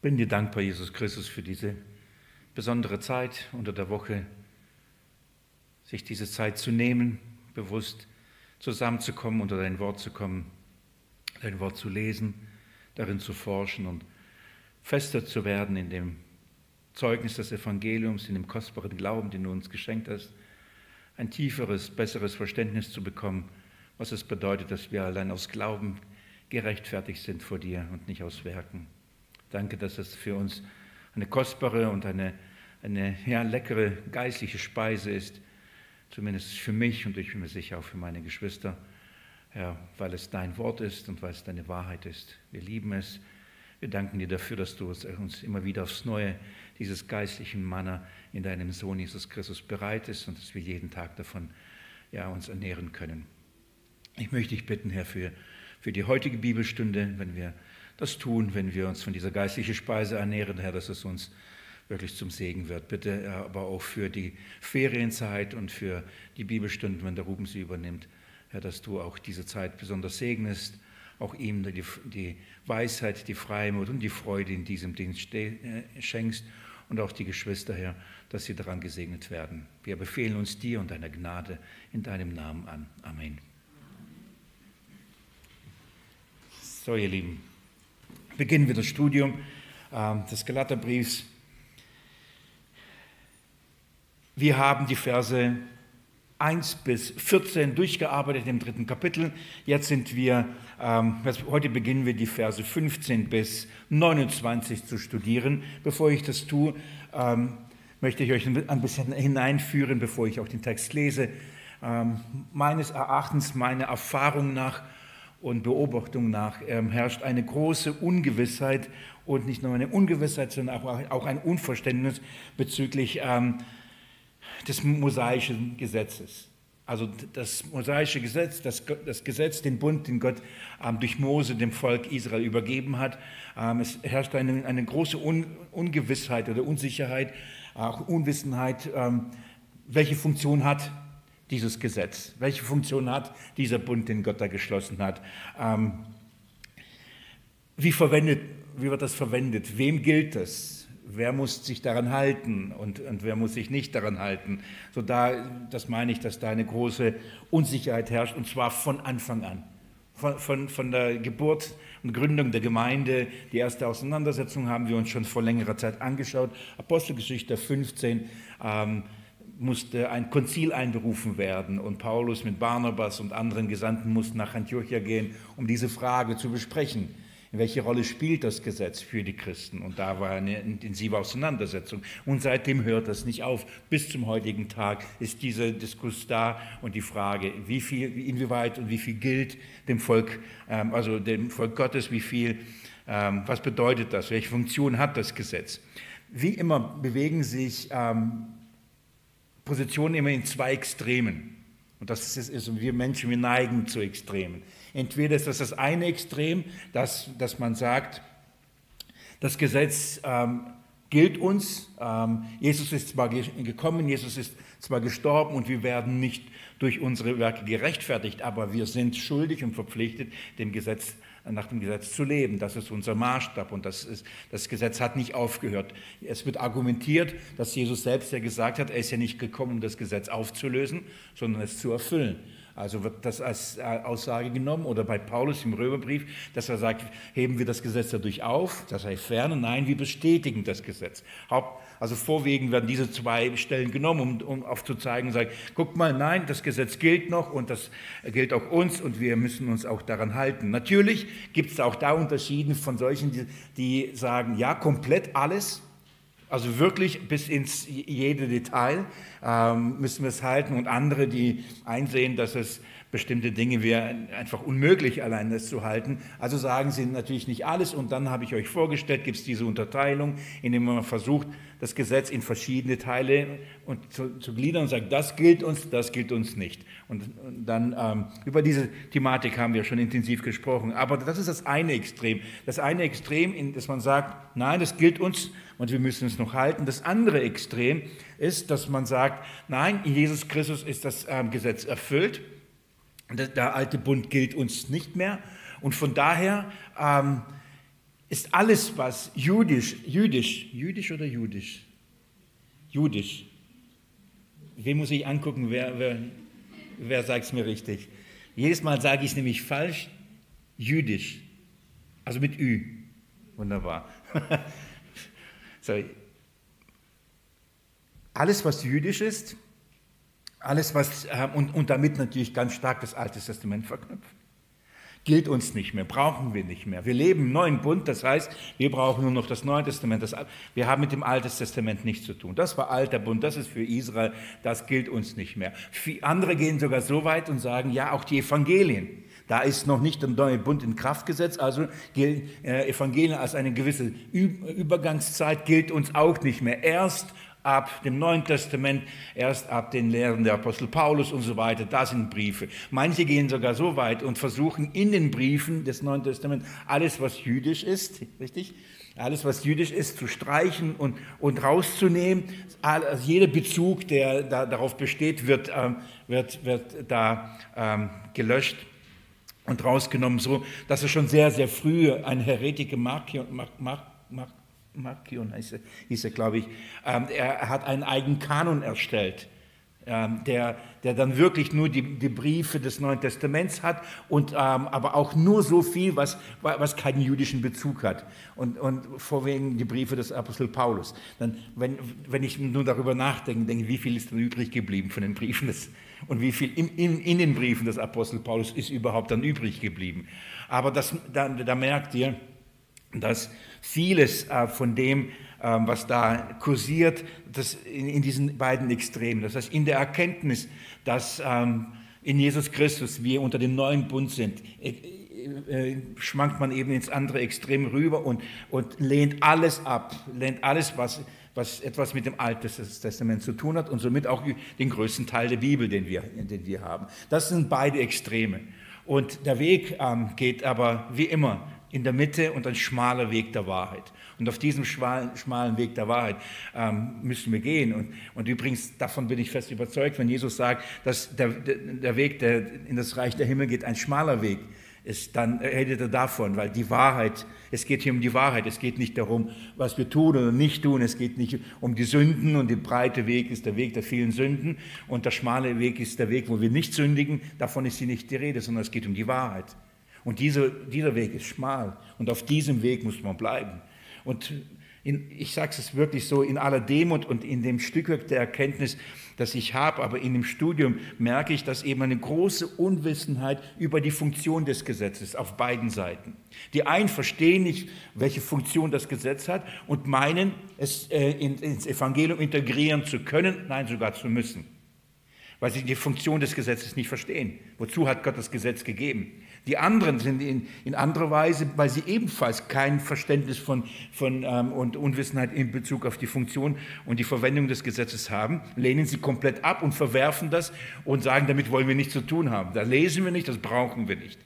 Bin dir dankbar, Jesus Christus, für diese besondere Zeit unter der Woche, sich diese Zeit zu nehmen, bewusst zusammenzukommen, unter dein Wort zu kommen, dein Wort zu lesen, darin zu forschen und fester zu werden in dem Zeugnis des Evangeliums, in dem kostbaren Glauben, den du uns geschenkt hast, ein tieferes, besseres Verständnis zu bekommen, was es bedeutet, dass wir allein aus Glauben gerechtfertigt sind vor dir und nicht aus Werken. Danke, dass es für uns eine kostbare und eine, eine ja, leckere geistliche Speise ist, zumindest für mich und ich bin mir sicher auch für meine Geschwister, Herr, weil es dein Wort ist und weil es deine Wahrheit ist. Wir lieben es. Wir danken dir dafür, dass du uns immer wieder aufs Neue dieses geistlichen Manna in deinem Sohn Jesus Christus bereitest und dass wir jeden Tag davon ja, uns ernähren können. Ich möchte dich bitten, Herr, für, für die heutige Bibelstunde, wenn wir das tun, wenn wir uns von dieser geistlichen Speise ernähren, Herr, dass es uns wirklich zum Segen wird. Bitte aber auch für die Ferienzeit und für die Bibelstunden, wenn der Ruben sie übernimmt, Herr, dass du auch diese Zeit besonders segnest, auch ihm die, die Weisheit, die Freimut und die Freude in diesem Dienst äh, schenkst und auch die Geschwister, Herr, dass sie daran gesegnet werden. Wir befehlen uns dir und deiner Gnade in deinem Namen an. Amen. So, ihr Lieben beginnen wir das Studium ähm, des Galaterbriefs. Wir haben die Verse 1 bis 14 durchgearbeitet im dritten Kapitel. Jetzt sind wir, ähm, heute beginnen wir die Verse 15 bis 29 zu studieren. Bevor ich das tue, ähm, möchte ich euch ein bisschen hineinführen, bevor ich auch den Text lese. Ähm, meines Erachtens, meiner Erfahrung nach, und Beobachtung nach ähm, herrscht eine große Ungewissheit und nicht nur eine Ungewissheit, sondern auch, auch ein Unverständnis bezüglich ähm, des mosaischen Gesetzes. Also das mosaische Gesetz, das, das Gesetz, den Bund, den Gott ähm, durch Mose dem Volk Israel übergeben hat. Ähm, es herrscht eine, eine große Un, Ungewissheit oder Unsicherheit, auch Unwissenheit, ähm, welche Funktion hat dieses Gesetz? Welche Funktion hat dieser Bund, den Gott da geschlossen hat? Ähm, wie, verwendet, wie wird das verwendet? Wem gilt das? Wer muss sich daran halten und, und wer muss sich nicht daran halten? So da, das meine ich, dass da eine große Unsicherheit herrscht und zwar von Anfang an. Von, von, von der Geburt und Gründung der Gemeinde, die erste Auseinandersetzung haben wir uns schon vor längerer Zeit angeschaut. Apostelgeschichte 15, ähm, musste ein Konzil einberufen werden und Paulus mit Barnabas und anderen Gesandten mussten nach Antiochia gehen, um diese Frage zu besprechen. Welche Rolle spielt das Gesetz für die Christen? Und da war eine intensive Auseinandersetzung. Und seitdem hört das nicht auf. Bis zum heutigen Tag ist dieser Diskurs da und die Frage, wie viel, inwieweit und wie viel gilt dem Volk, ähm, also dem Volk Gottes, wie viel, ähm, was bedeutet das? Welche Funktion hat das Gesetz? Wie immer bewegen sich Positionen immer in zwei Extremen. Und das ist, ist, wir Menschen, wir neigen zu Extremen. Entweder ist das das eine Extrem, dass, dass man sagt, das Gesetz ähm, gilt uns, ähm, Jesus ist zwar gekommen, Jesus ist zwar gestorben und wir werden nicht durch unsere Werke gerechtfertigt, aber wir sind schuldig und verpflichtet, dem Gesetz nach dem Gesetz zu leben. Das ist unser Maßstab und das, ist, das Gesetz hat nicht aufgehört. Es wird argumentiert, dass Jesus selbst ja gesagt hat, er ist ja nicht gekommen, um das Gesetz aufzulösen, sondern es zu erfüllen. Also wird das als äh, Aussage genommen oder bei Paulus im Römerbrief, dass er sagt, heben wir das Gesetz dadurch auf, das sei ferne. Nein, wir bestätigen das Gesetz. Also vorwiegend werden diese zwei Stellen genommen, um, um aufzuzeigen sagen, guck mal, nein, das Gesetz gilt noch und das gilt auch uns und wir müssen uns auch daran halten. Natürlich gibt es auch da Unterschiede von solchen, die, die sagen, ja, komplett alles, also wirklich bis ins jede Detail ähm, müssen wir es halten und andere, die einsehen, dass es bestimmte Dinge wäre einfach unmöglich, allein das zu halten. Also sagen sie natürlich nicht alles und dann habe ich euch vorgestellt, gibt es diese Unterteilung, indem man versucht, das Gesetz in verschiedene Teile und zu, zu gliedern und sagt, das gilt uns, das gilt uns nicht. Und, und dann ähm, über diese Thematik haben wir schon intensiv gesprochen. Aber das ist das eine Extrem. Das eine Extrem, in, dass man sagt, nein, das gilt uns und wir müssen es noch halten. Das andere Extrem ist, dass man sagt, nein, in Jesus Christus ist das ähm, Gesetz erfüllt. Der, alte Bund gilt uns nicht mehr. Und von daher ähm, ist alles, was jüdisch, jüdisch, jüdisch oder jüdisch? Jüdisch. Wen muss ich angucken, wer, wer, wer sagt es mir richtig? Jedes Mal sage ich es nämlich falsch, jüdisch. Also mit Ü. Wunderbar. so. Alles, was jüdisch ist, alles, was, äh, und, und damit natürlich ganz stark das Alte Testament verknüpft gilt uns nicht mehr, brauchen wir nicht mehr. Wir leben im neuen Bund, das heißt, wir brauchen nur noch das Neue Testament. Das, wir haben mit dem Alten Testament nichts zu tun. Das war alter Bund, das ist für Israel, das gilt uns nicht mehr. Andere gehen sogar so weit und sagen, ja, auch die Evangelien. Da ist noch nicht der neue Bund in Kraft gesetzt, also äh, Evangelien als eine gewisse Übergangszeit gilt uns auch nicht mehr. Erst ab dem Neuen Testament, erst ab den Lehren der Apostel Paulus und so weiter. Da sind Briefe. Manche gehen sogar so weit und versuchen in den Briefen des Neuen Testaments alles, was jüdisch ist, richtig? Alles, was jüdisch ist, zu streichen und, und rauszunehmen. Also jeder Bezug, der da, darauf besteht, wird, ähm, wird, wird da ähm, gelöscht und rausgenommen, so dass er schon sehr, sehr früh ein Heretiker Markion, Mark, Mark, Mark, Markion hieß er, hieß er glaube ich, ähm, er hat einen eigenen Kanon erstellt, ähm, der, der dann wirklich nur die, die Briefe des Neuen Testaments hat und ähm, aber auch nur so viel, was, was keinen jüdischen Bezug hat. Und, und vorwiegend die Briefe des Apostel Paulus. Dann, wenn, wenn ich nur darüber nachdenke, denke wie viel ist dann übrig geblieben von den Briefen des, und wie viel in, in, in den Briefen des Apostel Paulus ist überhaupt dann übrig geblieben. Aber das, da, da merkt ihr, dass vieles äh, von dem, ähm, was da kursiert, das in, diesen beiden Extremen, das heißt in der Erkenntnis, dass ähm, in Jesus Christus wir unter dem neuen Bund sind, äh, äh, schwankt man eben ins andere Extrem rüber und, und lehnt alles ab, lehnt alles, was, was etwas mit dem Alten Testament zu tun hat und somit auch den größten Teil der Bibel, den wir, den wir haben. Das sind beide Extreme. Und der Weg ähm, geht aber wie immer in der Mitte und ein schmaler Weg der Wahrheit. Und auf diesem schmalen, Weg der Wahrheit ähm, müssen wir gehen. Und, und übrigens, davon bin ich fest überzeugt, wenn Jesus sagt, dass der, der Weg, der in das Reich der Himmel geht, ein schmaler Weg ist, dann redet er davon, weil die Wahrheit, es geht hier um die Wahrheit, es geht nicht darum, was wir tun oder nicht tun, es geht nicht um die Sünden und der breite Weg ist der Weg der vielen Sünden und der schmale Weg ist der Weg, wo wir nicht sündigen, davon ist hier nicht die Rede, sondern es geht um die Wahrheit. Und dieser, dieser Weg ist schmal und auf diesem Weg muss man bleiben. Und in, ich sage es wirklich so, in aller Demut und in dem Stückwerk der Erkenntnis, das ich habe, aber in dem Studium merke ich, dass eben eine große Unwissenheit über die Funktion des Gesetzes auf beiden Seiten. Die einen verstehen nicht, welche Funktion das Gesetz hat und meinen, es äh, ins Evangelium integrieren zu können, nein, sogar zu müssen, weil sie die Funktion des Gesetzes nicht verstehen. Wozu hat Gott das Gesetz gegeben? Die anderen sind in, in anderer Weise, weil sie ebenfalls kein Verständnis von, von ähm, und Unwissenheit in Bezug auf die Funktion und die Verwendung des Gesetzes haben, lehnen sie komplett ab und verwerfen das und sagen, damit wollen wir nichts zu tun haben. Da lesen wir nicht, das brauchen wir nicht.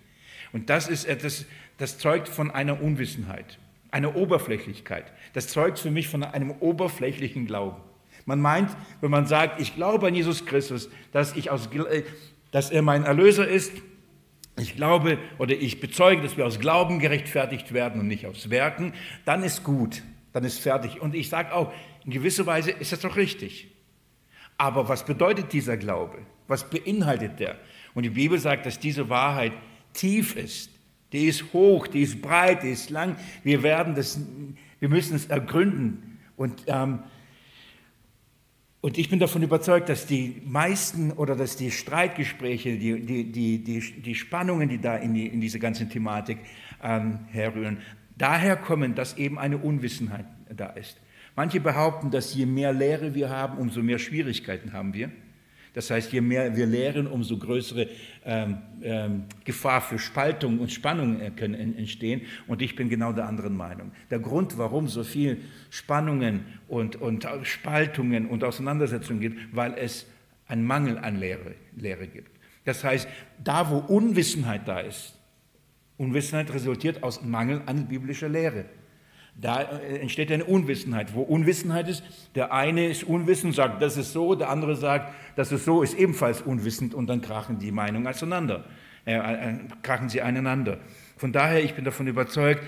Und das ist etwas, das zeugt von einer Unwissenheit, einer Oberflächlichkeit. Das zeugt für mich von einem oberflächlichen Glauben. Man meint, wenn man sagt, ich glaube an Jesus Christus, dass, ich aus, äh, dass er mein Erlöser ist, ich glaube oder ich bezeuge, dass wir aus Glauben gerechtfertigt werden und nicht aus Werken, dann ist gut, dann ist fertig. Und ich sage auch, in gewisser Weise ist das doch richtig. Aber was bedeutet dieser Glaube? Was beinhaltet der? Und die Bibel sagt, dass diese Wahrheit tief ist. Die ist hoch, die ist breit, die ist lang. Wir werden das, wir müssen es ergründen. Und ähm, und ich bin davon überzeugt, dass die meisten oder dass die Streitgespräche, die, die, die, die, die Spannungen, die da in, die, in diese ganze Thematik ähm, herrühren, daher kommen, dass eben eine Unwissenheit da ist. Manche behaupten, dass je mehr Lehre wir haben, umso mehr Schwierigkeiten haben wir. Das heißt, je mehr wir lehren, umso größere ähm, ähm, Gefahr für Spaltung und Spannung äh, können entstehen. Und ich bin genau der anderen Meinung. Der Grund, warum so viel Spannungen und, und Spaltungen und Auseinandersetzungen gibt, weil es einen Mangel an Lehre, Lehre gibt. Das heißt, da wo Unwissenheit da ist, Unwissenheit resultiert aus Mangel an biblischer Lehre. Da äh, entsteht eine Unwissenheit. Wo Unwissenheit ist, der eine ist unwissend, sagt, das ist so, der andere sagt, das ist so, ist ebenfalls unwissend und dann krachen die Meinungen auseinander, äh, äh, krachen sie einander. Von daher, ich bin davon überzeugt,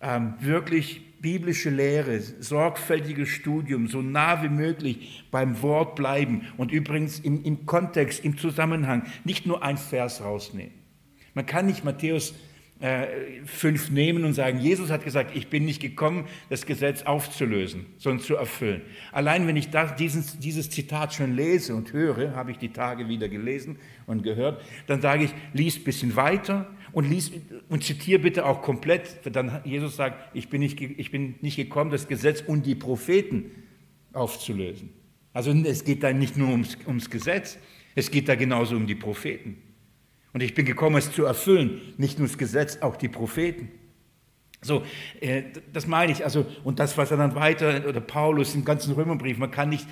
ähm, wirklich biblische Lehre, sorgfältiges Studium, so nah wie möglich beim Wort bleiben und übrigens im, im Kontext, im Zusammenhang nicht nur ein Vers rausnehmen. Man kann nicht Matthäus äh, 5 nehmen und sagen, Jesus hat gesagt, ich bin nicht gekommen, das Gesetz aufzulösen, sondern zu erfüllen. Allein wenn ich das, dieses, dieses Zitat schon lese und höre, habe ich die Tage wieder gelesen und gehört, dann sage ich, lies ein bisschen weiter und, und zitiere bitte auch komplett, dann Jesus sagt, ich bin, nicht, ich bin nicht gekommen, das Gesetz und die Propheten aufzulösen. Also es geht da nicht nur ums, ums Gesetz, es geht da genauso um die Propheten. Und ich bin gekommen, es zu erfüllen, nicht nur das Gesetz, auch die Propheten. So, äh, das meine ich. Also, und das, was er dann weiter, oder Paulus im ganzen Römerbrief, man kann nicht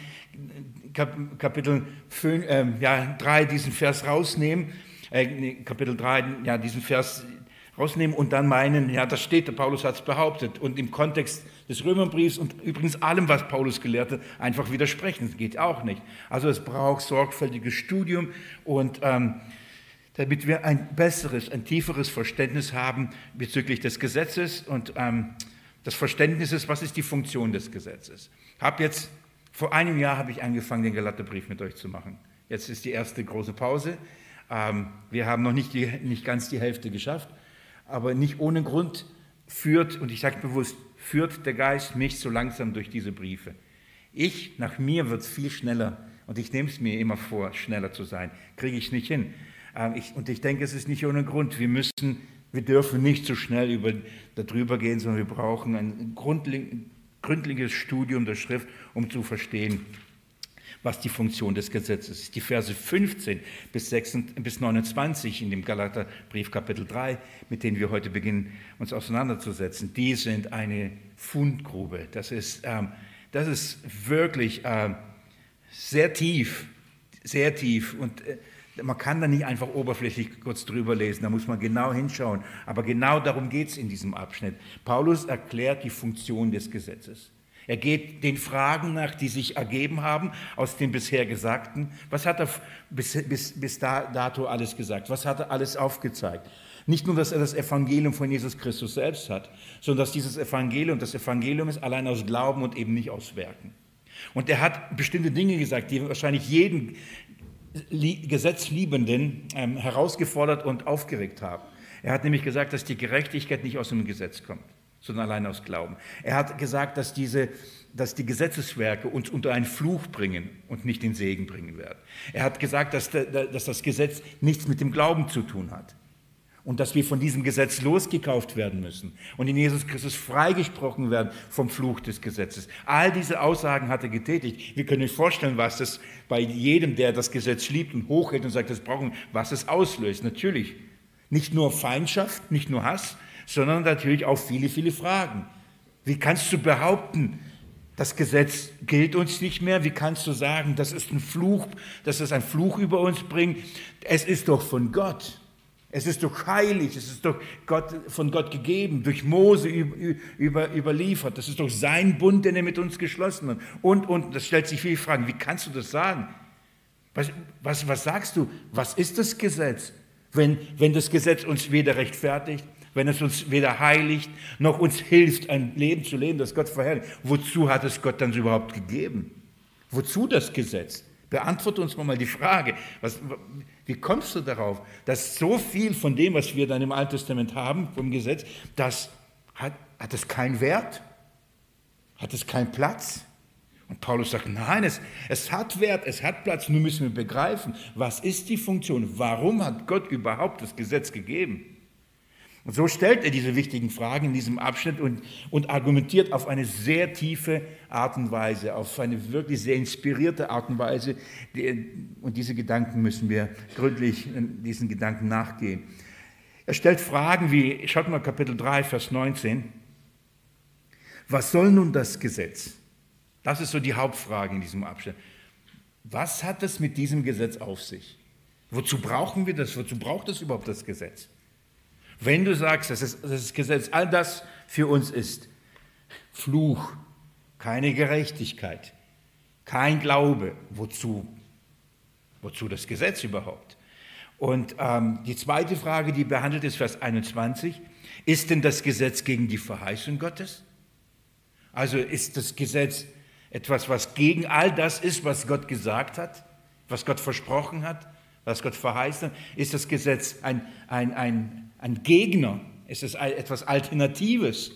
Kapitel 5, äh, ja, 3 diesen Vers rausnehmen äh, Kapitel 3, ja, diesen Vers rausnehmen und dann meinen, ja, das steht, der Paulus hat es behauptet und im Kontext des Römerbriefs und übrigens allem, was Paulus gelehrt hat, einfach widersprechen. Das geht auch nicht. Also es braucht sorgfältiges Studium und ähm, damit wir ein besseres, ein tieferes Verständnis haben bezüglich des Gesetzes und ähm, das Verständnis ist, was ist die Funktion des Gesetzes. Hab jetzt, vor einem Jahr habe ich angefangen, den Galaterbrief mit euch zu machen. Jetzt ist die erste große Pause. Ähm, wir haben noch nicht, die, nicht ganz die Hälfte geschafft, aber nicht ohne Grund führt, und ich sage bewusst, führt der Geist mich so langsam durch diese Briefe. Ich, nach mir wird es viel schneller und ich nehme es mir immer vor, schneller zu sein. Kriege ich nicht hin. Ähm, ich, und ich denke, es ist nicht ohne Grund. Wir müssen, wir dürfen nicht so schnell über, darüber gehen, sondern wir brauchen ein gründliches Studium der Schrift, um zu verstehen, was die Funktion des Gesetzes ist. Die Verse 15 bis, 26, bis 29 in dem Galaterbrief Kapitel 3, mit denen wir heute beginnen, uns auseinanderzusetzen, die sind eine Fundgrube. Das ist, ähm, das ist wirklich ähm, sehr tief, sehr tief und äh, man kann da nicht einfach oberflächlich kurz drüber lesen, da muss man genau hinschauen. Aber genau darum geht es in diesem Abschnitt. Paulus erklärt die Funktion des Gesetzes. Er geht den Fragen nach, die sich ergeben haben aus dem bisher Gesagten. Was hat er bis, bis, bis dato alles gesagt? Was hat er alles aufgezeigt? Nicht nur, dass er das Evangelium von Jesus Christus selbst hat, sondern dass dieses Evangelium, das Evangelium ist allein aus Glauben und eben nicht aus Werken. Und er hat bestimmte Dinge gesagt, die wahrscheinlich jeden Gesetzliebenden ähm, herausgefordert und aufgeregt haben. Er hat nämlich gesagt, dass die Gerechtigkeit nicht aus dem Gesetz kommt sondern allein aus Glauben. Er hat gesagt, dass, diese, dass die Gesetzeswerke uns unter einen Fluch bringen und nicht den Segen bringen werden. Er hat gesagt, dass, dass das Gesetz nichts mit dem Glauben zu tun hat und dass wir von diesem Gesetz losgekauft werden müssen und in Jesus Christus freigesprochen werden vom Fluch des Gesetzes. All diese Aussagen hat er getätigt. Wir können uns vorstellen, was das bei jedem, der das Gesetz liebt und hochhält und sagt, das brauchen, was es auslöst. Natürlich nicht nur Feindschaft, nicht nur Hass, sondern natürlich auch viele, viele Fragen. Wie kannst du behaupten, das Gesetz gilt uns nicht mehr? Wie kannst du sagen, das ist ein Fluch, dass es ein Fluch über uns bringt? Es ist doch von Gott. Es ist doch heilig, es ist doch Gott, von Gott gegeben, durch Mose über, überliefert. Das ist doch sein Bund, den er mit uns geschlossen hat. Und, und, das stellt sich viele Fragen. Wie kannst du das sagen? Was, was, was sagst du? Was ist das Gesetz? Wenn, wenn das Gesetz uns weder rechtfertigt, wenn es uns weder heiligt, noch uns hilft, ein Leben zu leben, das Gott verherrlicht. Wozu hat es Gott dann überhaupt gegeben? Wozu das Gesetz? Beantworte uns mal die Frage, was, wie kommst du darauf, dass so viel von dem, was wir dann im Alten Testament haben, vom Gesetz, das hat, hat es keinen Wert? Hat es keinen Platz? Und Paulus sagt, nein, es, es hat Wert, es hat Platz, nur müssen wir begreifen, was ist die Funktion? Warum hat Gott überhaupt das Gesetz gegeben? Und so stellt er diese wichtigen Fragen in diesem Abschnitt und, und argumentiert auf eine sehr tiefe Art und Weise, auf eine wirklich sehr inspirierte Art und Weise. Und diese Gedanken müssen wir gründlich diesen Gedanken nachgehen. Er stellt Fragen wie, schaut mal Kapitel 3, Vers 19. Was soll nun das Gesetz? Das ist so die Hauptfrage in diesem Abschnitt. Was hat es mit diesem Gesetz auf sich? Wozu brauchen wir das? Wozu braucht es überhaupt das Gesetz? Wenn du sagst, dass das, Gesetz all das für uns ist, Fluch, keine Gerechtigkeit, kein Glaube, wozu? Wozu das Gesetz überhaupt? Und ähm, die zweite Frage, die behandelt ist, Vers 21, ist denn das Gesetz gegen die Verheißung Gottes? Also ist das Gesetz etwas, was gegen all das ist, was Gott gesagt hat, was Gott versprochen hat, was Gott verheißen hat? Ist das Gesetz ein, ein, ein, ein Gegner? Ist es etwas Alternatives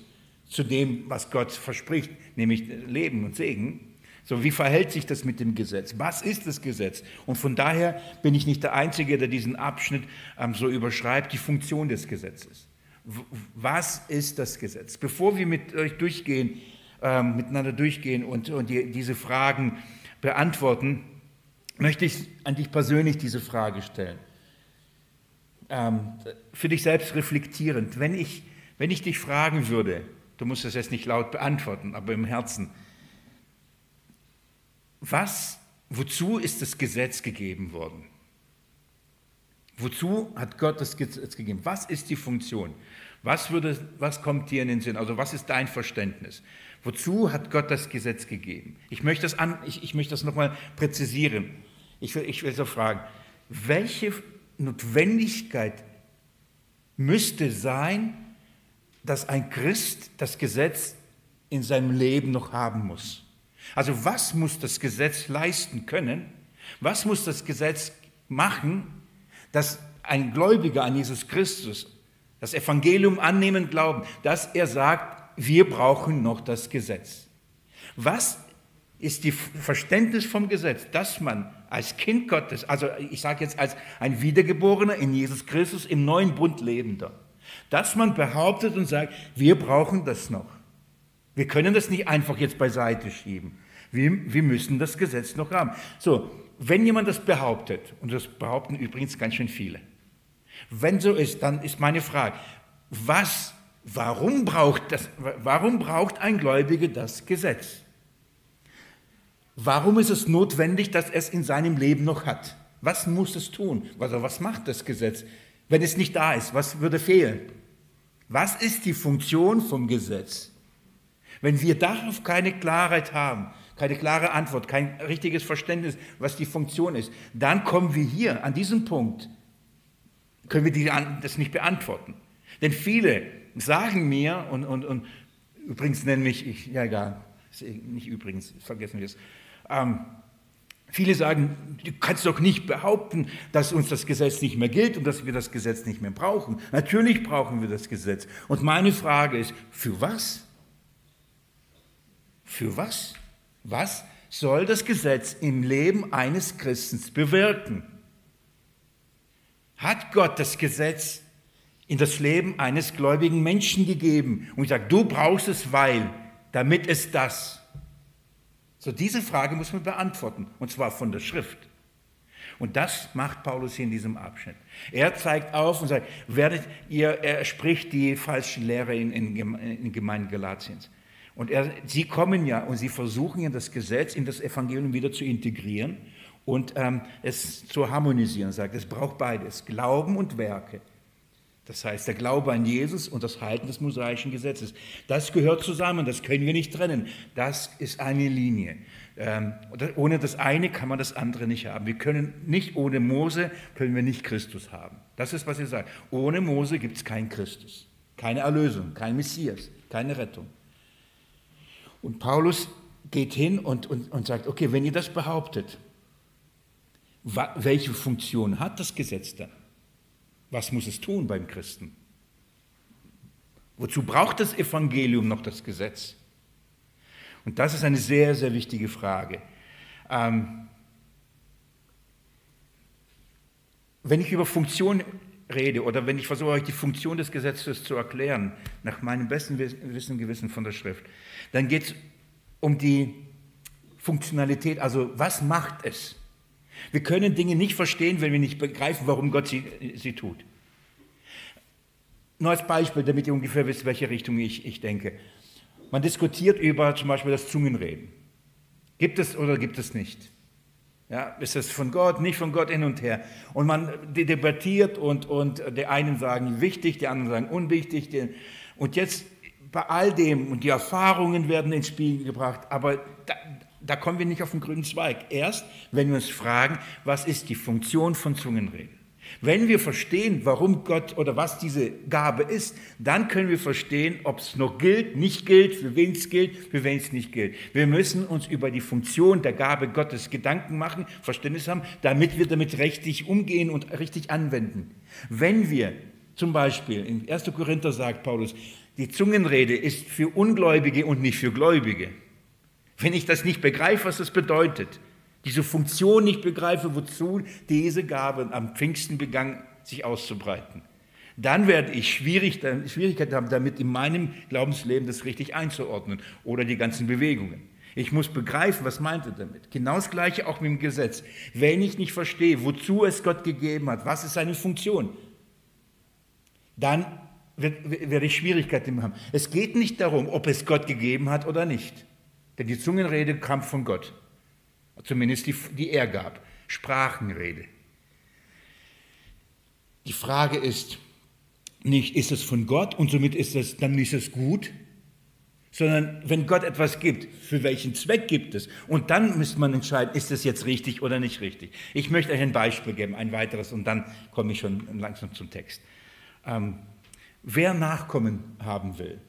zu dem, was Gott verspricht, nämlich Leben und Segen? So, wie verhält sich das mit dem Gesetz? Was ist das Gesetz? Und von daher bin ich nicht der Einzige, der diesen Abschnitt ähm, so überschreibt, die Funktion des Gesetzes. W was ist das Gesetz? Bevor wir mit euch durchgehen, ähm, miteinander durchgehen und, und die, diese Fragen beantworten, möchte ich an dich persönlich diese Frage stellen. Ähm, für dich selbst reflektierend. Wenn ich, wenn ich dich fragen würde, du musst das jetzt nicht laut beantworten, aber im Herzen, was, wozu ist das Gesetz gegeben worden? Wozu hat Gott das Gesetz gegeben? Was ist die Funktion? Was, würde, was kommt dir in den Sinn? Also was ist dein Verständnis? Wozu hat Gott das Gesetz gegeben? Ich möchte das, ich, ich das nochmal präzisieren. Ich will, ich will so fragen, welche Notwendigkeit müsste sein, dass ein Christ das Gesetz in seinem Leben noch haben muss? Also was muss das Gesetz leisten können? Was muss das Gesetz machen, dass ein Gläubiger an Jesus Christus das Evangelium annehmen, glauben, dass er sagt, wir brauchen noch das Gesetz. Was ist die Verständnis vom Gesetz, dass man als Kind Gottes, also ich sage jetzt als ein Wiedergeborener in Jesus Christus im neuen Bund lebender, dass man behauptet und sagt, wir brauchen das noch. Wir können das nicht einfach jetzt beiseite schieben. Wir, wir müssen das Gesetz noch haben. So, wenn jemand das behauptet, und das behaupten übrigens ganz schön viele, wenn so ist, dann ist meine Frage, was, warum braucht, das, warum braucht ein Gläubiger das Gesetz? Warum ist es notwendig, dass es in seinem Leben noch hat? Was muss es tun? Also was macht das Gesetz? Wenn es nicht da ist, was würde fehlen? Was ist die Funktion vom Gesetz? Wenn wir darauf keine Klarheit haben, keine klare Antwort, kein richtiges Verständnis, was die Funktion ist, dann kommen wir hier an diesem Punkt, können wir das nicht beantworten. Denn viele sagen mir, und, und, und übrigens nennen mich, ich, ja egal, nicht übrigens, vergessen wir es, ähm, viele sagen, du kannst doch nicht behaupten, dass uns das Gesetz nicht mehr gilt und dass wir das Gesetz nicht mehr brauchen. Natürlich brauchen wir das Gesetz. Und meine Frage ist, für was? Für was? Was soll das Gesetz im Leben eines Christens bewirken? Hat Gott das Gesetz in das Leben eines gläubigen Menschen gegeben und sagt, du brauchst es, weil, damit es das. So, diese Frage muss man beantworten, und zwar von der Schrift. Und das macht Paulus hier in diesem Abschnitt. Er zeigt auf und sagt, werdet ihr, er spricht die falsche Lehre in, in, in Gemeinden Galatiens. Und er, sie kommen ja und sie versuchen ja das Gesetz in das Evangelium wieder zu integrieren und ähm, es zu harmonisieren. Er sagt, es braucht beides, Glauben und Werke. Das heißt, der Glaube an Jesus und das Halten des mosaischen Gesetzes. Das gehört zusammen, das können wir nicht trennen. Das ist eine Linie. Ähm, ohne das eine kann man das andere nicht haben. Wir können nicht ohne Mose, können wir nicht Christus haben. Das ist, was ihr sagt. Ohne Mose gibt es keinen Christus, keine Erlösung, kein Messias, keine Rettung. Und Paulus geht hin und, und, und sagt, okay, wenn ihr das behauptet, welche Funktion hat das Gesetz dann? Was muss es tun beim Christen? Wozu braucht das Evangelium noch das Gesetz? Und das ist eine sehr, sehr wichtige Frage. Ähm, wenn ich über Funktion rede oder wenn ich versuche, euch die Funktion des Gesetzes zu erklären, nach meinem besten Wissen und Gewissen von der Schrift, dann geht es um die Funktionalität, also was macht es? Wir können Dinge nicht verstehen, wenn wir nicht begreifen, warum Gott sie, sie tut. Nur als Beispiel, damit ihr ungefähr wisst, welche Richtung ich, ich denke. Man diskutiert über zum Beispiel das Zungenreden. Gibt es oder gibt es nicht? Ja, ist es von Gott, nicht von Gott hin und her? Und man debattiert und, und die einen sagen wichtig, die anderen sagen unwichtig. Und jetzt bei all dem und die Erfahrungen werden ins Spiel gebracht, aber da, kommen wir nicht auf den grünen Zweig. Erst, wenn wir uns fragen, was ist die Funktion von Zungenreden? Wenn wir verstehen, warum Gott oder was diese Gabe ist, dann können wir verstehen, ob es noch gilt, nicht gilt, für wen es gilt, für wen es nicht gilt. Wir müssen uns über die Funktion der Gabe Gottes Gedanken machen, Verständnis haben, damit wir damit richtig umgehen und richtig anwenden. Wenn wir zum Beispiel, in 1. Korinther sagt Paulus, die Zungenrede ist für Ungläubige und nicht für Gläubige. Wenn ich das nicht begreife, was das bedeutet, diese Funktion nicht begreife, wozu diese Gabe am Pfingsten begann, sich auszubreiten, dann werde ich Schwierigkeiten haben, damit in meinem Glaubensleben das richtig einzuordnen oder die ganzen Bewegungen. Ich muss begreifen, was meint er damit. Genau das Gleiche auch mit dem Gesetz. Wenn ich nicht verstehe, wozu es Gott gegeben hat, was ist seine Funktion, dann werde ich Schwierigkeiten haben. Es geht nicht darum, ob es Gott gegeben hat oder nicht. Denn die Zungenrede kam von Gott. Zumindest die, die er gab. Sprachenrede. Die Frage ist nicht, ist es von Gott und somit ist es, dann ist es gut, sondern wenn Gott etwas gibt, für welchen Zweck gibt es? Und dann müsste man entscheiden, ist es jetzt richtig oder nicht richtig. Ich möchte euch ein Beispiel geben, ein weiteres, und dann komme ich schon langsam zum Text. Ähm, wer Nachkommen haben will,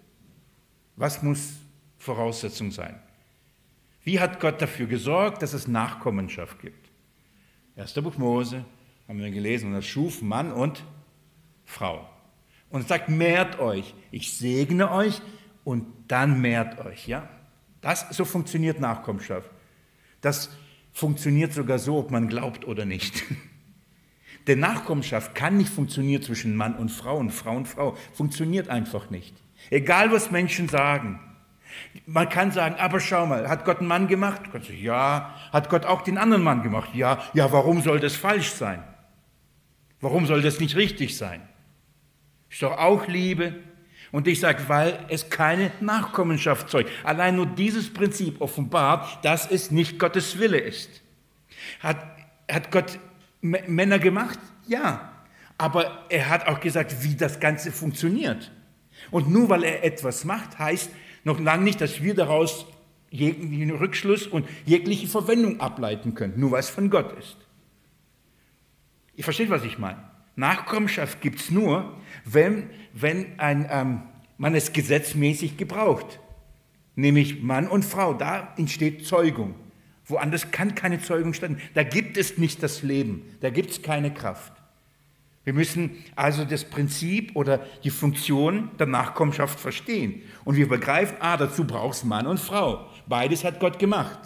was muss Voraussetzung sein? Wie hat Gott dafür gesorgt, dass es Nachkommenschaft gibt? Erster Buch Mose, haben wir gelesen, und das schuf Mann und Frau. Und sagt, mehrt euch, ich segne euch und dann mehrt euch. Ja? Das, so funktioniert Nachkommenschaft. Das funktioniert sogar so, ob man glaubt oder nicht. Denn Nachkommenschaft kann nicht funktionieren zwischen Mann und Frau und Frau und Frau. Funktioniert einfach nicht. Egal, was Menschen sagen. Man kann sagen, aber schau mal, hat Gott einen Mann gemacht? Ja. Hat Gott auch den anderen Mann gemacht? Ja. Ja, warum soll das falsch sein? Warum soll das nicht richtig sein? Ist doch auch Liebe. Und ich sage, weil es keine Nachkommenschaft zeugt. Allein nur dieses Prinzip offenbart, dass es nicht Gottes Wille ist. Hat, hat Gott Männer gemacht? Ja. Aber er hat auch gesagt, wie das Ganze funktioniert. Und nur weil er etwas macht, heißt noch lange nicht, dass wir daraus jeglichen Rückschluss und jegliche Verwendung ableiten können, nur weil es von Gott ist. Ihr versteht, was ich meine? Nachkommenschaft gibt es nur, wenn, wenn ein, ähm, man es gesetzmäßig gebraucht. Nämlich Mann und Frau, da entsteht Zeugung. Woanders kann keine Zeugung stattfinden. Da gibt es nicht das Leben, da gibt es keine Kraft. Wir müssen also das Prinzip oder die Funktion der Nachkommenschaft verstehen. Und wir begreifen, ah, dazu brauchst Mann und Frau. Beides hat Gott gemacht.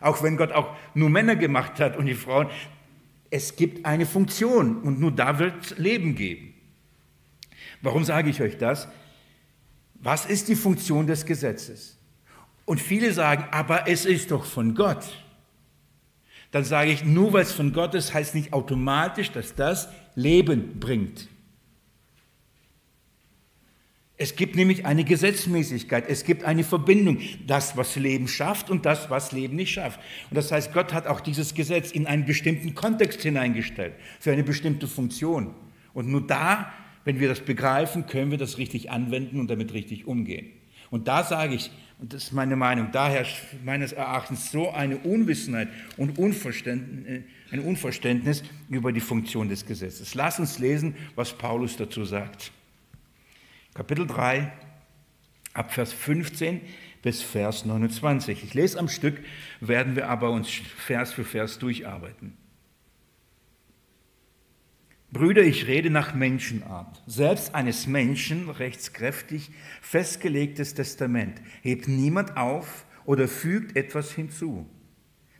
Auch wenn Gott auch nur Männer gemacht hat und die Frauen. Es gibt eine Funktion und nur da wird es Leben geben. Warum sage ich euch das? Was ist die Funktion des Gesetzes? Und viele sagen, aber es ist doch von Gott dann sage ich, nur weil es von Gott ist, heißt nicht automatisch, dass das Leben bringt. Es gibt nämlich eine Gesetzmäßigkeit, es gibt eine Verbindung, das, was Leben schafft und das, was Leben nicht schafft. Und das heißt, Gott hat auch dieses Gesetz in einen bestimmten Kontext hineingestellt, für eine bestimmte Funktion. Und nur da, wenn wir das begreifen, können wir das richtig anwenden und damit richtig umgehen. Und da sage ich, und das ist meine Meinung, da herrscht meines Erachtens so eine Unwissenheit und Unverständnis, äh, ein Unverständnis über die Funktion des Gesetzes. Lass uns lesen, was Paulus dazu sagt. Kapitel 3, ab Vers 15 bis Vers 29. Ich lese am Stück, werden wir aber uns Vers für Vers durcharbeiten. Brüder, ich rede nach Menschenart. Selbst eines Menschen rechtskräftig festgelegtes Testament hebt niemand auf oder fügt etwas hinzu.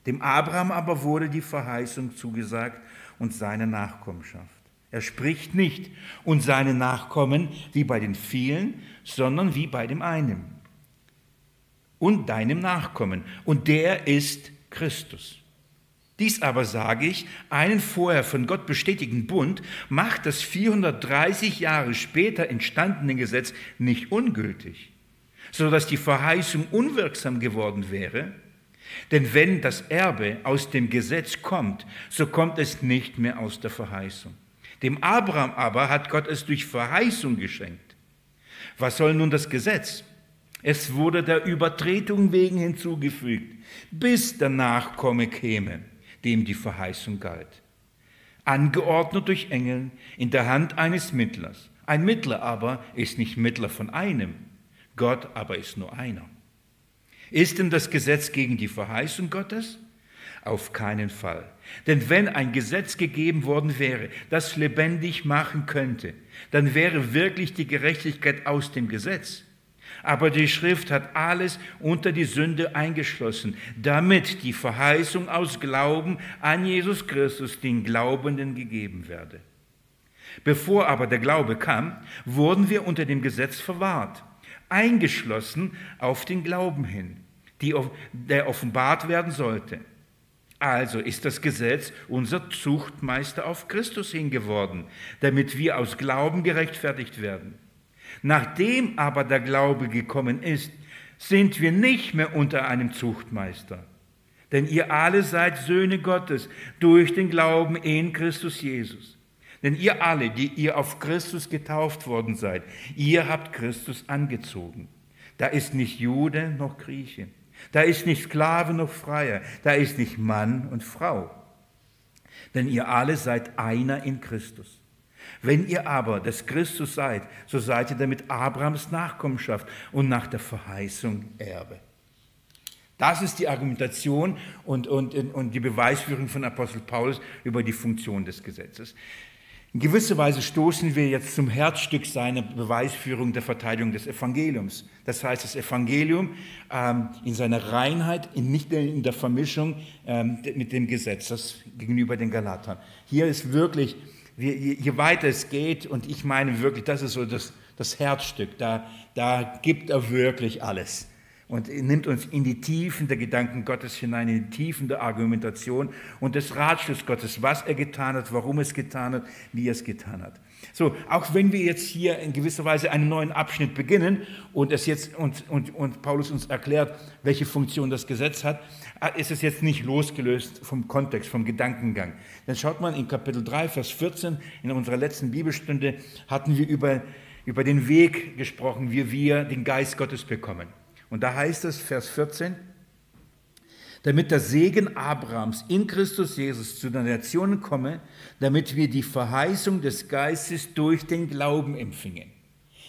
Dem Abraham aber wurde die Verheißung zugesagt und seine Nachkommenschaft. Er spricht nicht und seine Nachkommen wie bei den vielen, sondern wie bei dem einen. Und deinem Nachkommen. Und der ist Christus. Dies aber sage ich, einen vorher von Gott bestätigten Bund macht das 430 Jahre später entstandene Gesetz nicht ungültig, sodass die Verheißung unwirksam geworden wäre. Denn wenn das Erbe aus dem Gesetz kommt, so kommt es nicht mehr aus der Verheißung. Dem Abraham aber hat Gott es durch Verheißung geschenkt. Was soll nun das Gesetz? Es wurde der Übertretung wegen hinzugefügt, bis der Nachkomme käme dem die Verheißung galt. angeordnet durch Engeln in der Hand eines Mittlers. Ein Mittler aber ist nicht Mittler von einem, Gott aber ist nur einer. Ist denn das Gesetz gegen die Verheißung Gottes? Auf keinen Fall. Denn wenn ein Gesetz gegeben worden wäre, das lebendig machen könnte, dann wäre wirklich die Gerechtigkeit aus dem Gesetz. Aber die Schrift hat alles unter die Sünde eingeschlossen, damit die Verheißung aus Glauben an Jesus Christus den Glaubenden gegeben werde. Bevor aber der Glaube kam, wurden wir unter dem Gesetz verwahrt, eingeschlossen auf den Glauben hin, die, der offenbart werden sollte. Also ist das Gesetz unser Zuchtmeister auf Christus hingeworden, damit wir aus Glauben gerechtfertigt werden. Nachdem aber der Glaube gekommen ist, sind wir nicht mehr unter einem Zuchtmeister. Denn ihr alle seid Söhne Gottes durch den Glauben in Christus Jesus. Denn ihr alle, die ihr auf Christus getauft worden seid, ihr habt Christus angezogen. Da ist nicht Jude noch Grieche. Da ist nicht Sklave noch Freier. Da ist nicht Mann und Frau. Denn ihr alle seid einer in Christus. Wenn ihr aber des Christus seid, so seid ihr damit Abrahams Nachkommenschaft und nach der Verheißung Erbe. Das ist die Argumentation und, und, und die Beweisführung von Apostel Paulus über die Funktion des Gesetzes. In gewisser Weise stoßen wir jetzt zum Herzstück seiner Beweisführung der Verteidigung des Evangeliums. Das heißt, das Evangelium ähm, in seiner Reinheit, in, nicht in der Vermischung ähm, mit dem Gesetz, das gegenüber den Galatern. Hier ist wirklich je, je weiter es geht, und ich meine wirklich, das ist so das, das Herzstück, da, da gibt er wirklich alles und nimmt uns in die Tiefen der Gedanken Gottes hinein, in die Tiefen der Argumentation und des Ratschlusses Gottes, was er getan hat, warum er es getan hat, wie er es getan hat. So, auch wenn wir jetzt hier in gewisser Weise einen neuen Abschnitt beginnen und es jetzt und, und, und Paulus uns erklärt, welche Funktion das Gesetz hat, äh, ist es jetzt nicht losgelöst vom Kontext, vom Gedankengang. Dann schaut man in Kapitel 3, Vers 14, in unserer letzten Bibelstunde hatten wir über, über den Weg gesprochen, wie wir den Geist Gottes bekommen. Und da heißt es, Vers 14, damit der Segen Abrahams in Christus Jesus zu den Nationen komme, damit wir die Verheißung des Geistes durch den Glauben empfingen.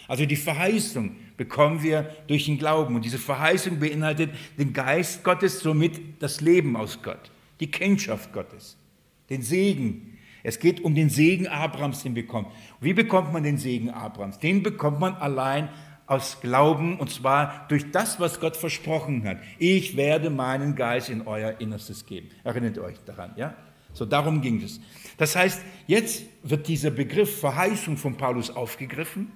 Also die Verheißung bekommen wir durch den Glauben. Und diese Verheißung beinhaltet den Geist Gottes, somit das Leben aus Gott, die Kennschaft Gottes, den Segen. Es geht um den Segen Abrahams, den bekommt. Wie bekommt man den Segen Abrahams? Den bekommt man allein aus Glauben und zwar durch das, was Gott versprochen hat. Ich werde meinen Geist in euer Innerstes geben. Erinnert euch daran, ja? So darum ging es. Das heißt, jetzt wird dieser Begriff Verheißung von Paulus aufgegriffen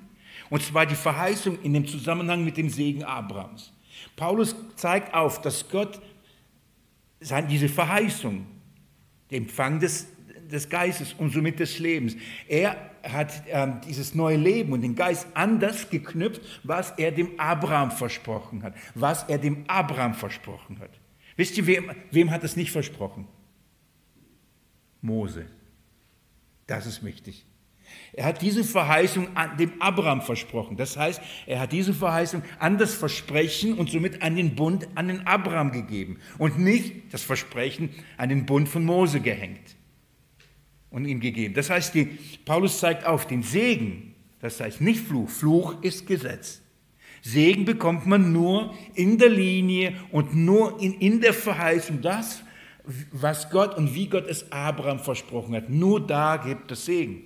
und zwar die Verheißung in dem Zusammenhang mit dem Segen Abrahams. Paulus zeigt auf, dass Gott diese Verheißung, den Empfang des, des Geistes und somit des Lebens, er hat ähm, dieses neue Leben und den Geist anders geknüpft, was er dem Abraham versprochen hat. Was er dem Abraham versprochen hat. Wisst ihr, wem, wem hat es nicht versprochen? Mose. Das ist wichtig. Er hat diese Verheißung an dem Abraham versprochen. Das heißt, er hat diese Verheißung an das Versprechen und somit an den Bund an den Abraham gegeben und nicht das Versprechen an den Bund von Mose gehängt und ihm gegeben. Das heißt, die, Paulus zeigt auf den Segen, das heißt nicht Fluch, Fluch ist Gesetz. Segen bekommt man nur in der Linie und nur in, in der Verheißung, das, was Gott und wie Gott es Abraham versprochen hat. Nur da gibt es Segen.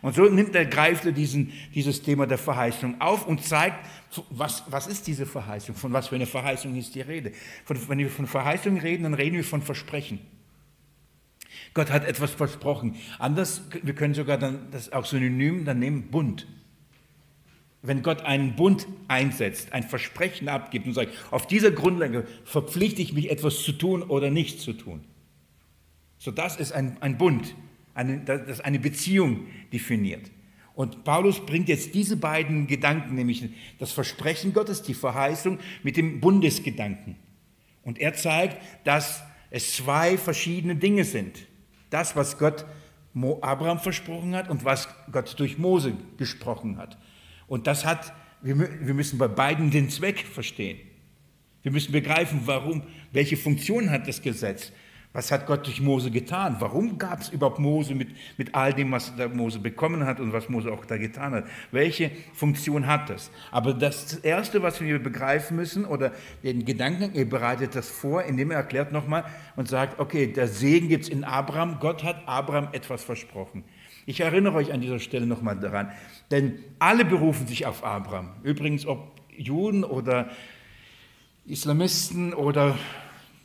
Und so nimmt er, greift er diesen, dieses Thema der Verheißung auf und zeigt, was, was ist diese Verheißung? Von was für eine Verheißung ist die Rede? Von, wenn wir von Verheißung reden, dann reden wir von Versprechen. Gott hat etwas versprochen. Anders, wir können sogar dann das auch synonym dann nehmen, Bund. Wenn Gott einen Bund einsetzt, ein Versprechen abgibt und sagt, auf dieser Grundlage verpflichte ich mich, etwas zu tun oder nicht zu tun. So, das ist ein, ein Bund, eine, das eine Beziehung definiert. Und Paulus bringt jetzt diese beiden Gedanken, nämlich das Versprechen Gottes, die Verheißung, mit dem Bundesgedanken. Und er zeigt, dass es zwei verschiedene Dinge sind. Das, was Gott Abraham versprochen hat und was Gott durch Mose gesprochen hat. Und das hat, wir müssen bei beiden den Zweck verstehen. Wir müssen begreifen, warum, welche Funktion hat das Gesetz? Was hat Gott durch Mose getan? Warum gab es überhaupt Mose mit, mit all dem, was Mose bekommen hat und was Mose auch da getan hat? Welche Funktion hat das? Aber das Erste, was wir begreifen müssen, oder den Gedanken, er bereitet das vor, indem er erklärt nochmal und sagt, okay, der Segen gibt es in Abraham. Gott hat Abraham etwas versprochen. Ich erinnere euch an dieser Stelle nochmal daran, denn alle berufen sich auf Abraham. Übrigens, ob Juden oder Islamisten oder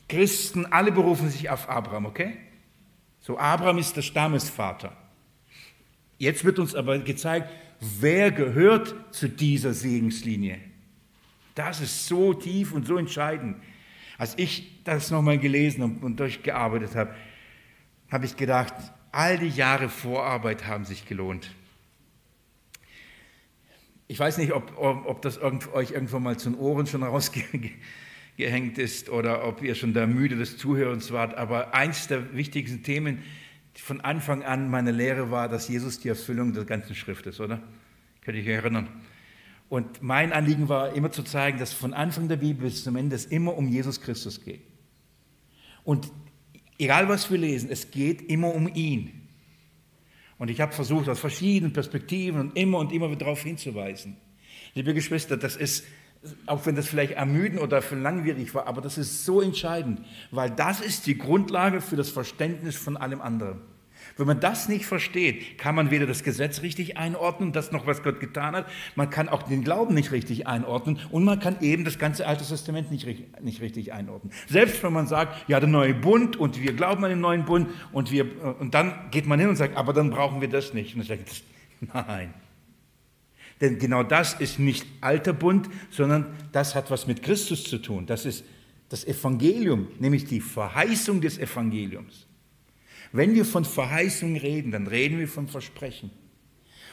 Christen, alle berufen sich auf Abraham, okay? So, Abraham ist der Stammesvater. Jetzt wird uns aber gezeigt, wer gehört zu dieser Segenslinie. Das ist so tief und so entscheidend. Als ich das nochmal gelesen und durchgearbeitet habe, habe ich gedacht, all die Jahre Vorarbeit haben sich gelohnt. Ich weiß nicht, ob, ob das euch irgendwann mal zu den Ohren schon rausgeht gehängt ist oder ob ihr schon da müde des Zuhörens wart. Aber eins der wichtigsten Themen von Anfang an meiner Lehre war, dass Jesus die Erfüllung der ganzen Schrift ist, oder? Könnt ihr euch erinnern? Und mein Anliegen war immer zu zeigen, dass von Anfang der Bibel bis zum Ende es immer um Jesus Christus geht. Und egal was wir lesen, es geht immer um ihn. Und ich habe versucht, aus verschiedenen Perspektiven und immer und immer wieder darauf hinzuweisen. Liebe Geschwister, das ist auch wenn das vielleicht ermüdend oder für langwierig war, aber das ist so entscheidend, weil das ist die Grundlage für das Verständnis von allem anderen. Wenn man das nicht versteht, kann man weder das Gesetz richtig einordnen, das noch, was Gott getan hat, man kann auch den Glauben nicht richtig einordnen und man kann eben das ganze Alte Testament nicht, nicht richtig einordnen. Selbst wenn man sagt, ja, der neue Bund und wir glauben an den neuen Bund und, wir, und dann geht man hin und sagt, aber dann brauchen wir das nicht. Und ich sage, nein, denn genau das ist nicht alter Bund, sondern das hat was mit Christus zu tun. Das ist das Evangelium, nämlich die Verheißung des Evangeliums. Wenn wir von Verheißung reden, dann reden wir von Versprechen.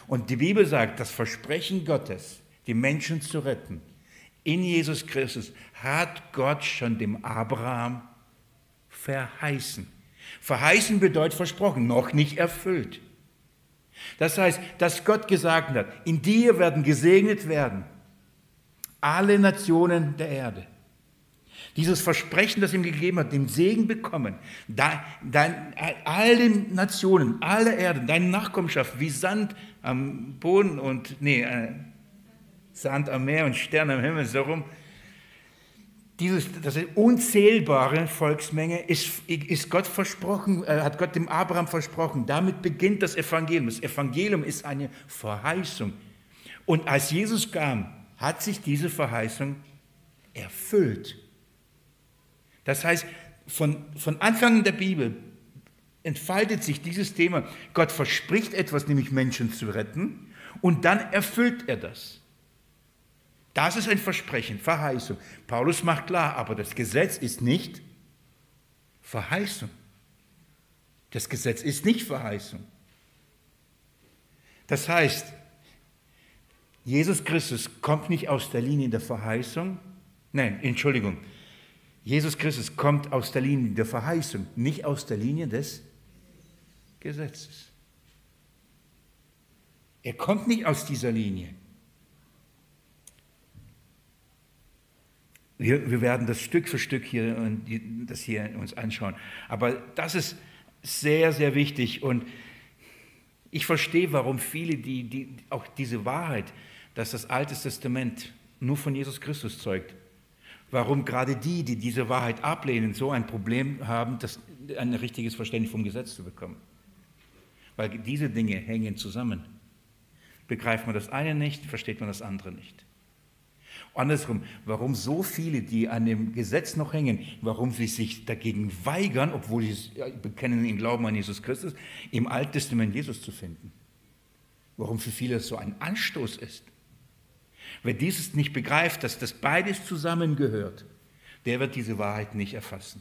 Und die Bibel sagt, das Versprechen Gottes, die Menschen zu retten, in Jesus Christus, hat Gott schon dem Abraham verheißen. Verheißen bedeutet versprochen, noch nicht erfüllt. Das heißt, dass Gott gesagt hat, in dir werden gesegnet werden alle Nationen der Erde. Dieses Versprechen, das ihm gegeben hat, den Segen bekommen, dein, alle Nationen, alle Erden, deine Nachkommenschaft wie Sand am Boden und, nee, äh, Sand am Meer und Sterne am Himmel, so rum, dieses, das unzählbare Volksmenge ist, ist Gott versprochen, äh, hat Gott dem Abraham versprochen. Damit beginnt das Evangelium. Das Evangelium ist eine Verheißung. Und als Jesus kam, hat sich diese Verheißung erfüllt. Das heißt, von, von Anfang der Bibel entfaltet sich dieses Thema. Gott verspricht etwas, nämlich Menschen zu retten, und dann erfüllt er das. Das ist ein Versprechen, Verheißung. Paulus macht klar, aber das Gesetz ist nicht Verheißung. Das Gesetz ist nicht Verheißung. Das heißt, Jesus Christus kommt nicht aus der Linie der Verheißung. Nein, Entschuldigung. Jesus Christus kommt aus der Linie der Verheißung, nicht aus der Linie des Gesetzes. Er kommt nicht aus dieser Linie. Wir, wir werden das Stück für Stück hier, das hier uns anschauen. Aber das ist sehr, sehr wichtig und ich verstehe, warum viele, die, die, auch diese Wahrheit, dass das Alte Testament nur von Jesus Christus zeugt, warum gerade die, die diese Wahrheit ablehnen, so ein Problem haben, das, ein richtiges Verständnis vom Gesetz zu bekommen. Weil diese Dinge hängen zusammen. Begreift man das eine nicht, versteht man das andere nicht. Andersrum, warum so viele, die an dem Gesetz noch hängen, warum sie sich dagegen weigern, obwohl sie bekennen im Glauben an Jesus Christus, im Alten Jesus zu finden. Warum für viele das so ein Anstoß ist. Wer dieses nicht begreift, dass das beides zusammengehört, der wird diese Wahrheit nicht erfassen.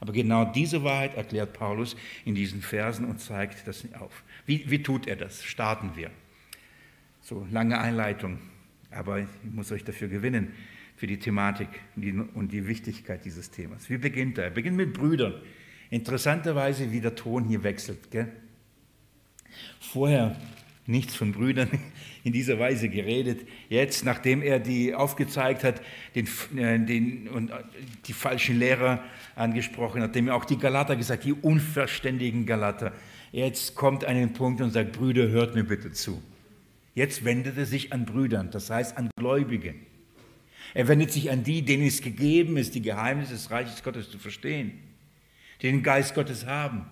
Aber genau diese Wahrheit erklärt Paulus in diesen Versen und zeigt das auf. Wie, wie tut er das? Starten wir. So, lange Einleitung. Aber ich muss euch dafür gewinnen, für die Thematik und die Wichtigkeit dieses Themas. Wie beginnt er? Er beginnt mit Brüdern. Interessanterweise, wie der Ton hier wechselt. Gell? Vorher nichts von Brüdern in dieser Weise geredet. Jetzt, nachdem er die aufgezeigt hat, den, äh, den, und äh, die falschen Lehrer angesprochen hat, dem er auch die Galater gesagt, die unverständigen Galater. Jetzt kommt ein Punkt und sagt, Brüder, hört mir bitte zu. Jetzt wendet er sich an Brüdern, das heißt an Gläubigen. Er wendet sich an die, denen es gegeben ist, die Geheimnisse des Reiches Gottes zu verstehen, die den Geist Gottes haben,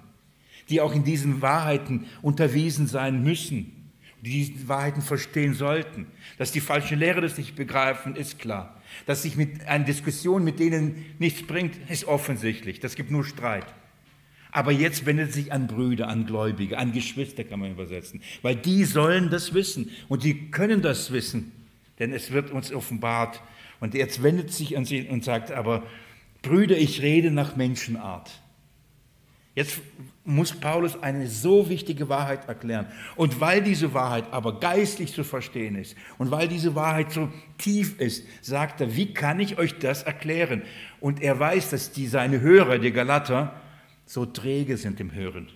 die auch in diesen Wahrheiten unterwiesen sein müssen die diese Wahrheiten verstehen sollten. Dass die falschen Lehrer das nicht begreifen, ist klar. Dass sich mit einer Diskussion mit denen nichts bringt, ist offensichtlich. Das gibt nur Streit. Aber jetzt wendet sich an Brüder, an Gläubige, an Geschwister kann man übersetzen. Weil die sollen das wissen und die können das wissen, denn es wird uns offenbart. Und jetzt wendet sich an sie und sagt aber, Brüder, ich rede nach Menschenart. Jetzt muss Paulus eine so wichtige Wahrheit erklären. Und weil diese Wahrheit aber geistlich zu verstehen ist und weil diese Wahrheit so tief ist, sagt er, wie kann ich euch das erklären? Und er weiß, dass die, seine Hörer, die Galater, so träge sind im Hören,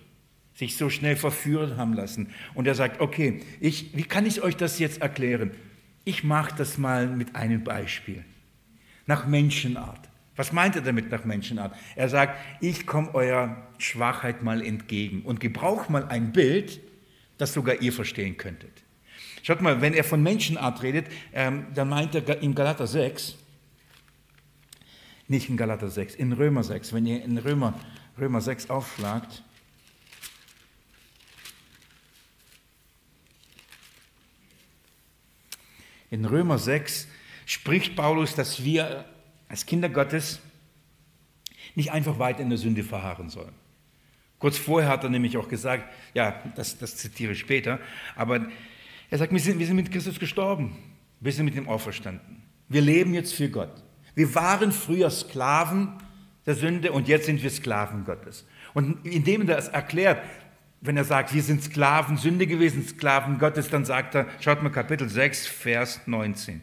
sich so schnell verführen haben lassen. Und er sagt, okay, ich, wie kann ich euch das jetzt erklären? Ich mache das mal mit einem Beispiel, nach Menschenart. Was meint er damit nach Menschenart? Er sagt, ich komme eurer Schwachheit mal entgegen und gebrauche mal ein Bild, das sogar ihr verstehen könntet. Schaut mal, wenn er von Menschenart redet, ähm, dann meint er in Galater 6, nicht in Galater 6, in Römer 6, wenn ihr in Römer, Römer 6 aufschlagt, in Römer 6 spricht Paulus, dass wir als Kinder Gottes nicht einfach weiter in der Sünde verharren sollen. Kurz vorher hat er nämlich auch gesagt, ja, das, das zitiere ich später, aber er sagt, wir sind, wir sind mit Christus gestorben, wir sind mit ihm auferstanden. Wir leben jetzt für Gott. Wir waren früher Sklaven der Sünde und jetzt sind wir Sklaven Gottes. Und indem er das erklärt, wenn er sagt, wir sind Sklaven Sünde gewesen, Sklaven Gottes, dann sagt er, schaut mal Kapitel 6, Vers 19.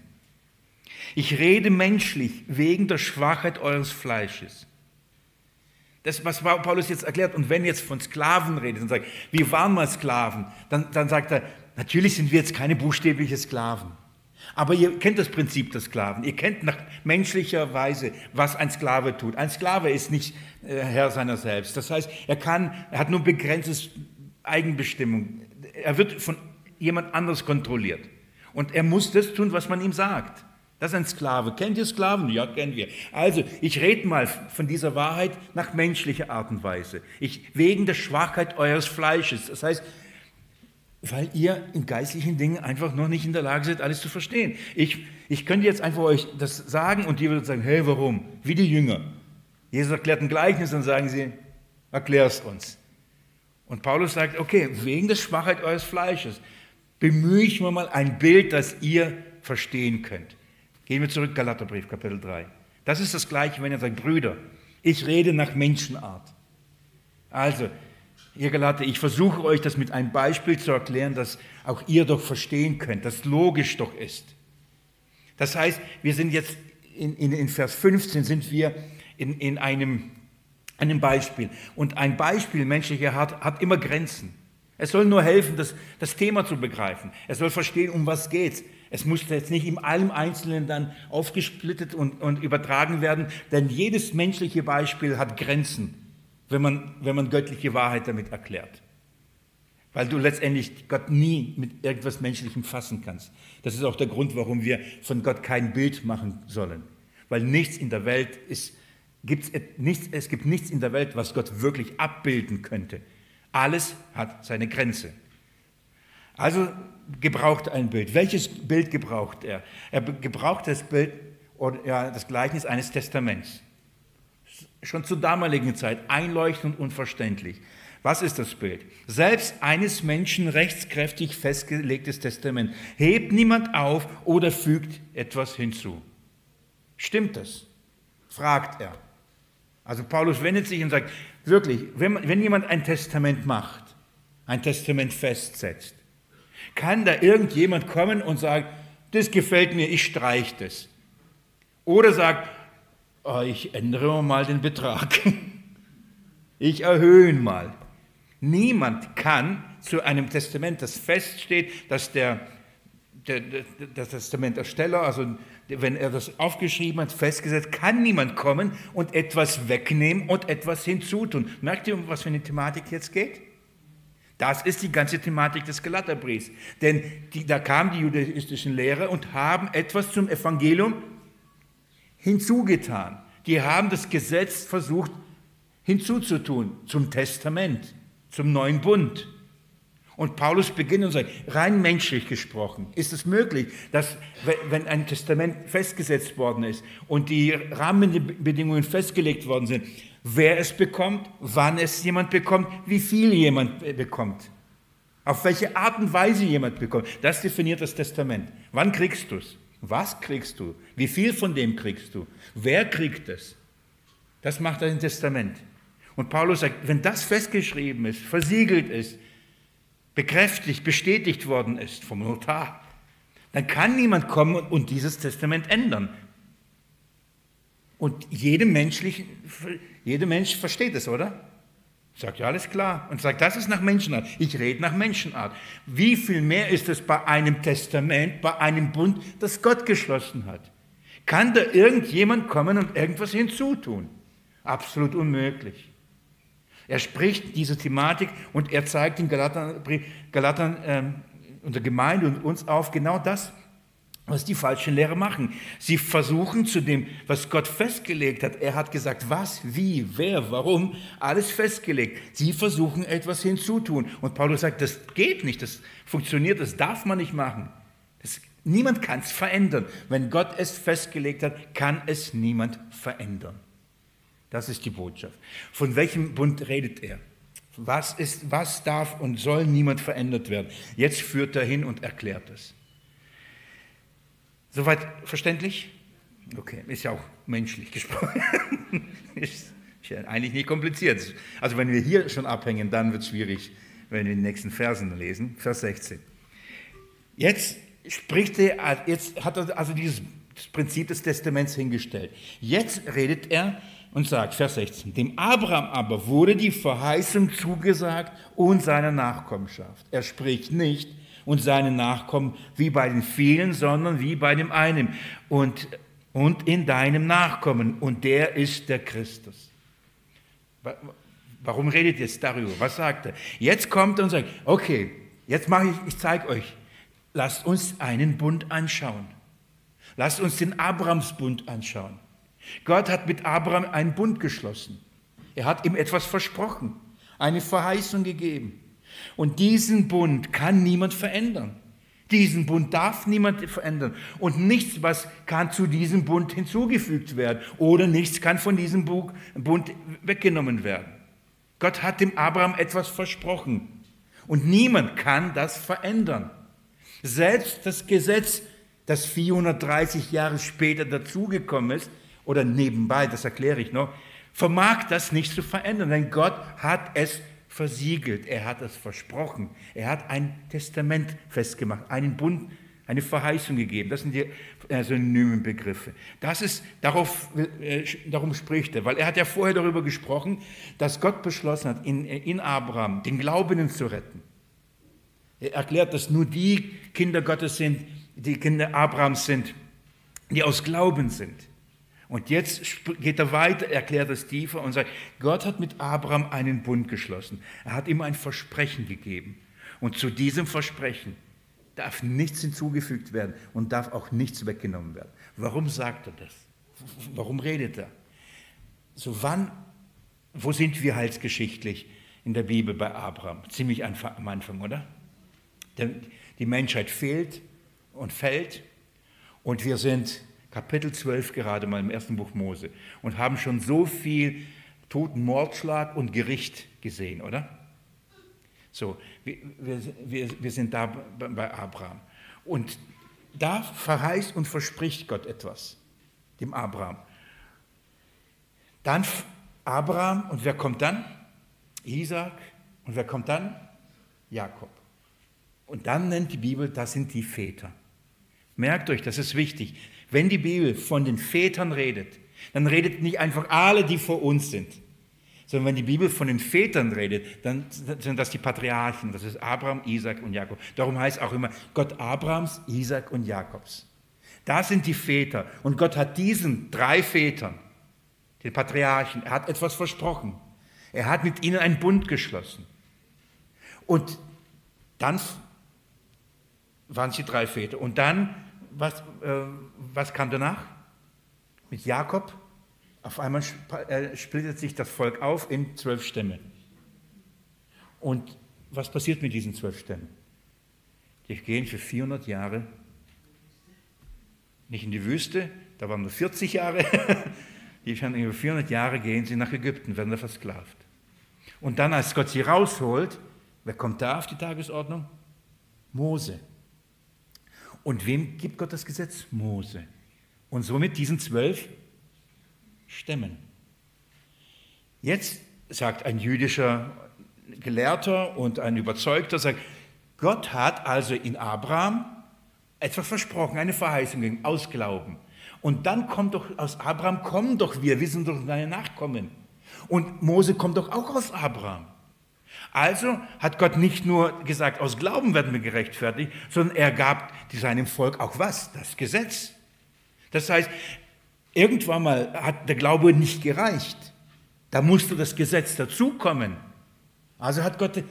Ich rede menschlich wegen der Schwachheit eures Fleisches. Das, was Paulus jetzt erklärt, und wenn jetzt von Sklaven redet und sagt, wir waren mal Sklaven, dann, dann sagt er, natürlich sind wir jetzt keine buchstäbliche Sklaven. Aber ihr kennt das Prinzip der Sklaven. Ihr kennt nach menschlicher Weise, was ein Sklave tut. Ein Sklave ist nicht äh, Herr seiner selbst. Das heißt, er kann, er hat nur begrenztes Eigenbestimmung. Er wird von jemand anders kontrolliert. Und er muss das tun, was man ihm sagt. Das ist ein Sklave. Kennt ihr Sklaven? Ja, kennen wir. Also, ich rede mal von dieser Wahrheit nach menschlicher Art und Weise. Ich, wegen der Schwachheit eures Fleisches. Das heißt, weil ihr in geistlichen Dingen einfach noch nicht in der Lage seid, alles zu verstehen. Ich, ich könnte jetzt einfach euch das sagen und ihr würdet sagen, hey, warum? Wie die Jünger. Jesus erklärt ein Gleichnis und sagen sie, erklär es uns. Und Paulus sagt, okay, wegen der Schwachheit eures Fleisches bemühe ich mir mal ein Bild, das ihr verstehen könnt. Gehen wir zurück, Galaterbrief, Kapitel 3. Das ist das Gleiche, wenn er sagt, Brüder, ich rede nach Menschenart. Also, ihr Galater, ich versuche euch das mit einem Beispiel zu erklären, dass auch ihr doch verstehen könnt, das logisch doch ist. Das heißt, wir sind jetzt in, in, in Vers 15 sind wir in, in einem, einem Beispiel. Und ein Beispiel menschlicher Art hat immer Grenzen. Es soll nur helfen, das, das Thema zu begreifen. Es soll verstehen, um was geht es muss jetzt nicht in allem Einzelnen dann aufgesplittet und, und übertragen werden, denn jedes menschliche Beispiel hat Grenzen, wenn man, wenn man göttliche Wahrheit damit erklärt. Weil du letztendlich Gott nie mit irgendwas Menschlichem fassen kannst. Das ist auch der Grund, warum wir von Gott kein Bild machen sollen. Weil nichts in der Welt ist, gibt's nichts, es gibt nichts in der Welt, was Gott wirklich abbilden könnte. Alles hat seine Grenze. Also gebraucht ein Bild. Welches Bild gebraucht er? Er gebraucht das Bild oder ja, das Gleichnis eines Testaments. Schon zur damaligen Zeit einleuchtend und verständlich. Was ist das Bild? Selbst eines Menschen rechtskräftig festgelegtes Testament hebt niemand auf oder fügt etwas hinzu. Stimmt das? fragt er. Also Paulus wendet sich und sagt, wirklich, wenn, wenn jemand ein Testament macht, ein Testament festsetzt, kann da irgendjemand kommen und sagen, das gefällt mir, ich streiche das. Oder sagt, ich ändere mal den Betrag. Ich erhöhe ihn mal. Niemand kann zu einem Testament, das feststeht, dass der, der, der, der Testamentersteller, also wenn er das aufgeschrieben hat, festgesetzt, kann niemand kommen und etwas wegnehmen und etwas hinzutun. Merkt ihr, um was für eine Thematik jetzt geht? Das ist die ganze Thematik des Galaterbriefs. Denn die, da kamen die judaistischen Lehrer und haben etwas zum Evangelium hinzugetan. Die haben das Gesetz versucht hinzuzutun zum Testament, zum neuen Bund. Und Paulus beginnt und sagt, rein menschlich gesprochen, ist es möglich, dass wenn ein Testament festgesetzt worden ist und die Rahmenbedingungen festgelegt worden sind, wer es bekommt, wann es jemand bekommt, wie viel jemand bekommt, auf welche Art und Weise jemand bekommt, das definiert das Testament. Wann kriegst du es? Was kriegst du? Wie viel von dem kriegst du? Wer kriegt es? Das macht ein Testament. Und Paulus sagt, wenn das festgeschrieben ist, versiegelt ist, bekräftigt, bestätigt worden ist vom Notar, dann kann niemand kommen und dieses Testament ändern. Und jeder, menschlich, jeder Mensch versteht es, oder? Sagt ja, alles klar. Und sagt, das ist nach Menschenart. Ich rede nach Menschenart. Wie viel mehr ist es bei einem Testament, bei einem Bund, das Gott geschlossen hat? Kann da irgendjemand kommen und irgendwas hinzutun? Absolut unmöglich. Er spricht diese Thematik und er zeigt den Galatern, Galatern äh, unserer Gemeinde und uns auf genau das, was die falschen Lehrer machen. Sie versuchen zu dem, was Gott festgelegt hat. Er hat gesagt, was, wie, wer, warum, alles festgelegt. Sie versuchen etwas hinzutun. Und Paulus sagt, das geht nicht, das funktioniert, das darf man nicht machen. Das, niemand kann es verändern. Wenn Gott es festgelegt hat, kann es niemand verändern. Das ist die Botschaft. Von welchem Bund redet er? Was, ist, was darf und soll niemand verändert werden? Jetzt führt er hin und erklärt es. Soweit verständlich? Okay, ist ja auch menschlich gesprochen. ist ja eigentlich nicht kompliziert. Also wenn wir hier schon abhängen, dann wird es schwierig, wenn wir die nächsten Versen lesen. Vers 16. Jetzt spricht er, jetzt hat er also dieses Prinzip des Testaments hingestellt. Jetzt redet er und sagt, Vers 16, dem Abraham aber wurde die Verheißung zugesagt und seiner Nachkommenschaft. Er spricht nicht und seine Nachkommen wie bei den vielen, sondern wie bei dem einen und, und in deinem Nachkommen und der ist der Christus. Warum redet ihr jetzt darüber? Was sagt er? Jetzt kommt er und sagt, okay, jetzt mache ich, ich zeige euch, lasst uns einen Bund anschauen. Lasst uns den Abrahamsbund anschauen. Gott hat mit Abraham einen Bund geschlossen. Er hat ihm etwas versprochen, eine Verheißung gegeben. Und diesen Bund kann niemand verändern. Diesen Bund darf niemand verändern. Und nichts, was kann zu diesem Bund hinzugefügt werden. Oder nichts kann von diesem Bund weggenommen werden. Gott hat dem Abraham etwas versprochen. Und niemand kann das verändern. Selbst das Gesetz, das 430 Jahre später dazugekommen ist, oder nebenbei, das erkläre ich noch, vermag das nicht zu verändern, denn Gott hat es versiegelt, er hat es versprochen, er hat ein Testament festgemacht, einen Bund, eine Verheißung gegeben. Das sind die synonymen Begriffe. Das ist, darauf, äh, darum spricht er, weil er hat ja vorher darüber gesprochen, dass Gott beschlossen hat, in, in Abraham den Glaubenden zu retten. Er erklärt, dass nur die Kinder Gottes sind, die Kinder Abrahams sind, die aus Glauben sind. Und jetzt geht er weiter, erklärt es tiefer und sagt, Gott hat mit Abraham einen Bund geschlossen. Er hat ihm ein Versprechen gegeben. Und zu diesem Versprechen darf nichts hinzugefügt werden und darf auch nichts weggenommen werden. Warum sagt er das? Warum redet er? So wann, wo sind wir heilsgeschichtlich in der Bibel bei Abraham? Ziemlich am Anfang, oder? Die Menschheit fehlt und fällt und wir sind Kapitel 12 gerade mal im ersten Buch Mose und haben schon so viel toten Mordschlag und Gericht gesehen, oder? So, wir, wir, wir sind da bei Abraham. Und da verheißt und verspricht Gott etwas, dem Abraham. Dann Abraham und wer kommt dann? Isaac und wer kommt dann? Jakob. Und dann nennt die Bibel, das sind die Väter. Merkt euch, das ist wichtig. Wenn die Bibel von den Vätern redet, dann redet nicht einfach alle, die vor uns sind, sondern wenn die Bibel von den Vätern redet, dann sind das die Patriarchen. Das ist Abraham, Isaac und Jakob. Darum heißt auch immer Gott Abrahams, Isaac und Jakobs. Da sind die Väter. Und Gott hat diesen drei Vätern, den Patriarchen, er hat etwas versprochen. Er hat mit ihnen einen Bund geschlossen. Und dann waren es die drei Väter. Und dann, was, äh, was kam danach? Mit Jakob auf einmal äh, splittet sich das Volk auf in zwölf Stämme. Und was passiert mit diesen zwölf Stämmen? Die gehen für 400 Jahre nicht in die Wüste, da waren nur 40 Jahre, die werden über 400 Jahre gehen sie nach Ägypten, werden da versklavt. Und dann, als Gott sie rausholt, wer kommt da auf die Tagesordnung? Mose. Und wem gibt Gott das Gesetz? Mose. Und somit diesen zwölf Stämmen. Jetzt sagt ein jüdischer Gelehrter und ein Überzeugter, sagt, Gott hat also in Abraham etwas versprochen, eine Verheißung gegeben, aus Glauben. Und dann kommt doch aus Abraham, kommen doch wir, wir sind doch seine Nachkommen. Und Mose kommt doch auch aus Abraham. Also hat Gott nicht nur gesagt, aus Glauben werden wir gerechtfertigt, sondern er gab seinem Volk auch was? Das Gesetz. Das heißt, Irgendwann mal hat der Glaube nicht gereicht. Da musste das Gesetz dazukommen. Also hat Gott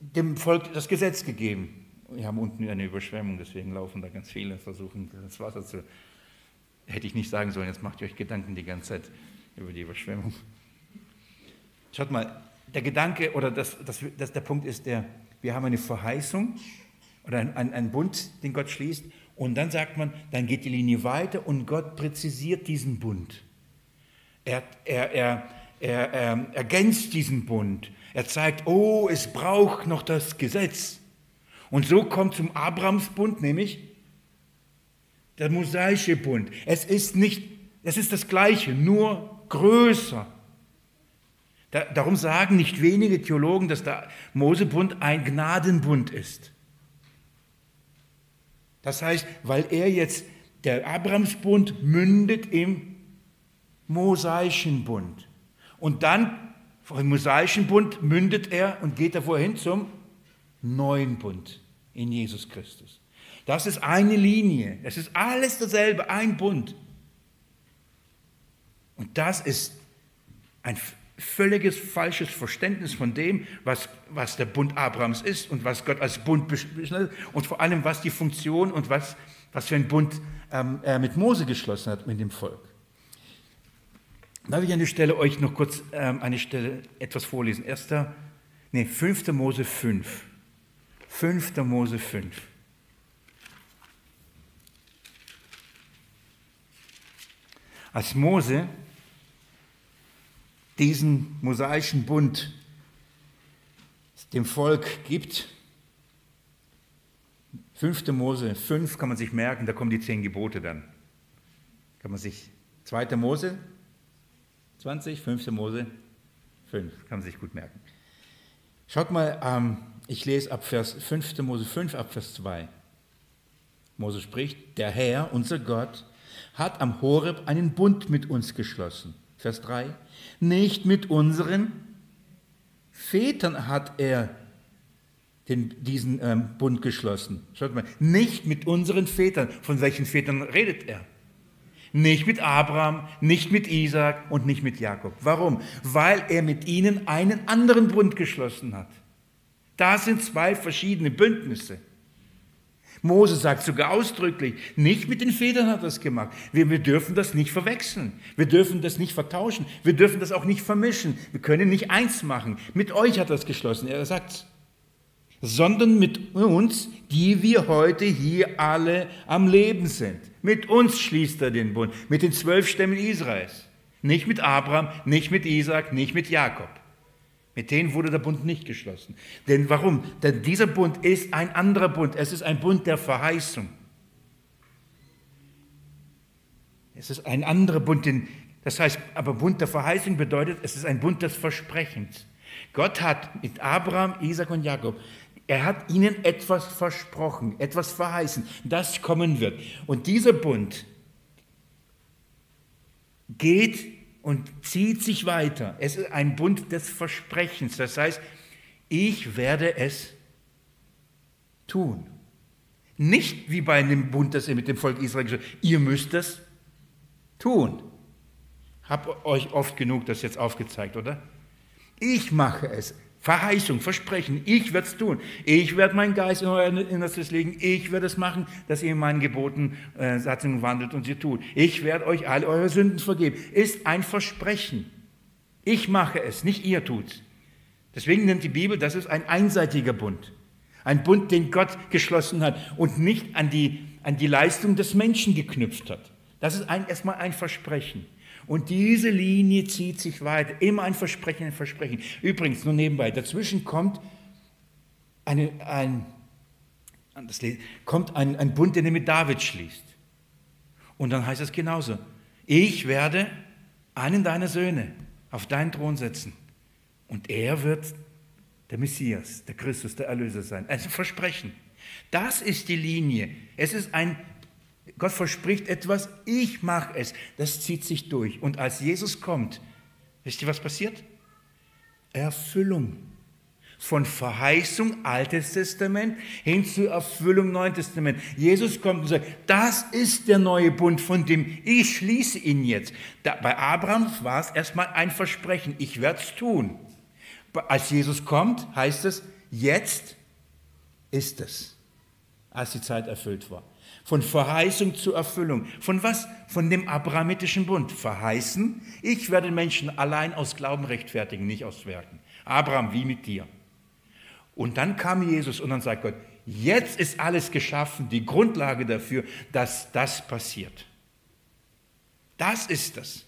dem Volk das Gesetz gegeben. Wir haben unten eine Überschwemmung, deswegen laufen da ganz viele und versuchen, das Wasser zu. Hätte ich nicht sagen sollen, jetzt macht ihr euch Gedanken die ganze Zeit über die Überschwemmung. Schaut mal, der Gedanke oder das, das, das, der Punkt ist der, wir haben eine Verheißung oder einen ein Bund, den Gott schließt und dann sagt man, dann geht die Linie weiter und Gott präzisiert diesen Bund. Er, er, er, er, er ergänzt diesen Bund. Er zeigt, oh, es braucht noch das Gesetz. Und so kommt zum Abrahamsbund, nämlich der mosaische Bund. Es ist nicht, es ist das Gleiche, nur größer. Da, darum sagen nicht wenige Theologen, dass der Mosebund ein Gnadenbund ist. Das heißt, weil er jetzt, der Abrahamsbund mündet im mosaischen Bund. Und dann, vom mosaischen Bund mündet er und geht davor hin zum neuen Bund in Jesus Christus. Das ist eine Linie. Es ist alles dasselbe, ein Bund. Und das ist ein völliges falsches Verständnis von dem, was, was der Bund Abrahams ist und was Gott als Bund beschlossen und vor allem, was die Funktion und was, was für ein Bund ähm, er mit Mose geschlossen hat, mit dem Volk. Darf ich an der Stelle euch noch kurz ähm, eine Stelle etwas vorlesen? Erster, nee, 5. Mose 5. 5. Mose 5. Als Mose diesen mosaischen Bund dem Volk gibt. 5. Mose 5 kann man sich merken, da kommen die zehn Gebote dann. Kann man sich, 2. Mose 20, 5. Mose 5, kann man sich gut merken. Schaut mal, ähm, ich lese ab Vers 5. Mose 5, ab Vers 2. Mose spricht, der Herr, unser Gott, hat am Horeb einen Bund mit uns geschlossen Vers 3, nicht mit unseren Vätern hat er den, diesen ähm, Bund geschlossen. Schaut mal, nicht mit unseren Vätern. Von welchen Vätern redet er? Nicht mit Abraham, nicht mit Isaac und nicht mit Jakob. Warum? Weil er mit ihnen einen anderen Bund geschlossen hat. Da sind zwei verschiedene Bündnisse. Mose sagt sogar ausdrücklich, nicht mit den Federn hat er das gemacht. Wir, wir, dürfen das nicht verwechseln. Wir dürfen das nicht vertauschen. Wir dürfen das auch nicht vermischen. Wir können nicht eins machen. Mit euch hat er es geschlossen. Er sagt, sondern mit uns, die wir heute hier alle am Leben sind. Mit uns schließt er den Bund. Mit den zwölf Stämmen Israels. Nicht mit Abraham, nicht mit Isaac, nicht mit Jakob. Mit denen wurde der Bund nicht geschlossen. Denn warum? Denn dieser Bund ist ein anderer Bund. Es ist ein Bund der Verheißung. Es ist ein anderer Bund. Den, das heißt, aber Bund der Verheißung bedeutet, es ist ein Bund des Versprechens. Gott hat mit Abraham, Isaac und Jakob, er hat ihnen etwas versprochen, etwas verheißen, das kommen wird. Und dieser Bund geht und zieht sich weiter. Es ist ein Bund des Versprechens. Das heißt, ich werde es tun. Nicht wie bei einem Bund, das er mit dem Volk Israel gesagt hat, ihr müsst es tun. Hab euch oft genug das jetzt aufgezeigt, oder? Ich mache es. Verheißung, Versprechen, ich werde es tun. Ich werde meinen Geist in euer Innerstes legen. Ich werde es machen, dass ihr meinen Geboten, äh, Satzungen wandelt und sie tut. Ich werde euch alle eure Sünden vergeben. Ist ein Versprechen. Ich mache es, nicht ihr tut. Deswegen nennt die Bibel, das ist ein einseitiger Bund. Ein Bund, den Gott geschlossen hat und nicht an die, an die Leistung des Menschen geknüpft hat. Das ist ein, erstmal ein Versprechen. Und diese Linie zieht sich weiter. Immer ein Versprechen, ein Versprechen. Übrigens, nur nebenbei, dazwischen kommt, eine, ein, das kommt ein, ein Bund, den er mit David schließt. Und dann heißt es genauso. Ich werde einen deiner Söhne auf deinen Thron setzen. Und er wird der Messias, der Christus, der Erlöser sein. Also Versprechen. Das ist die Linie. Es ist ein, Gott verspricht etwas, ich mache es. Das zieht sich durch. Und als Jesus kommt, wisst ihr, was passiert? Erfüllung. Von Verheißung Altes Testament hin zur Erfüllung Neuen Testament. Jesus kommt und sagt, das ist der neue Bund, von dem ich schließe ihn jetzt. Da, bei Abraham war es erstmal ein Versprechen, ich werde es tun. Als Jesus kommt, heißt es, jetzt ist es, als die Zeit erfüllt war. Von Verheißung zu Erfüllung. Von was? Von dem abrahamitischen Bund. Verheißen, ich werde Menschen allein aus Glauben rechtfertigen, nicht aus Werken. Abraham, wie mit dir. Und dann kam Jesus und dann sagt Gott, jetzt ist alles geschaffen, die Grundlage dafür, dass das passiert. Das ist das.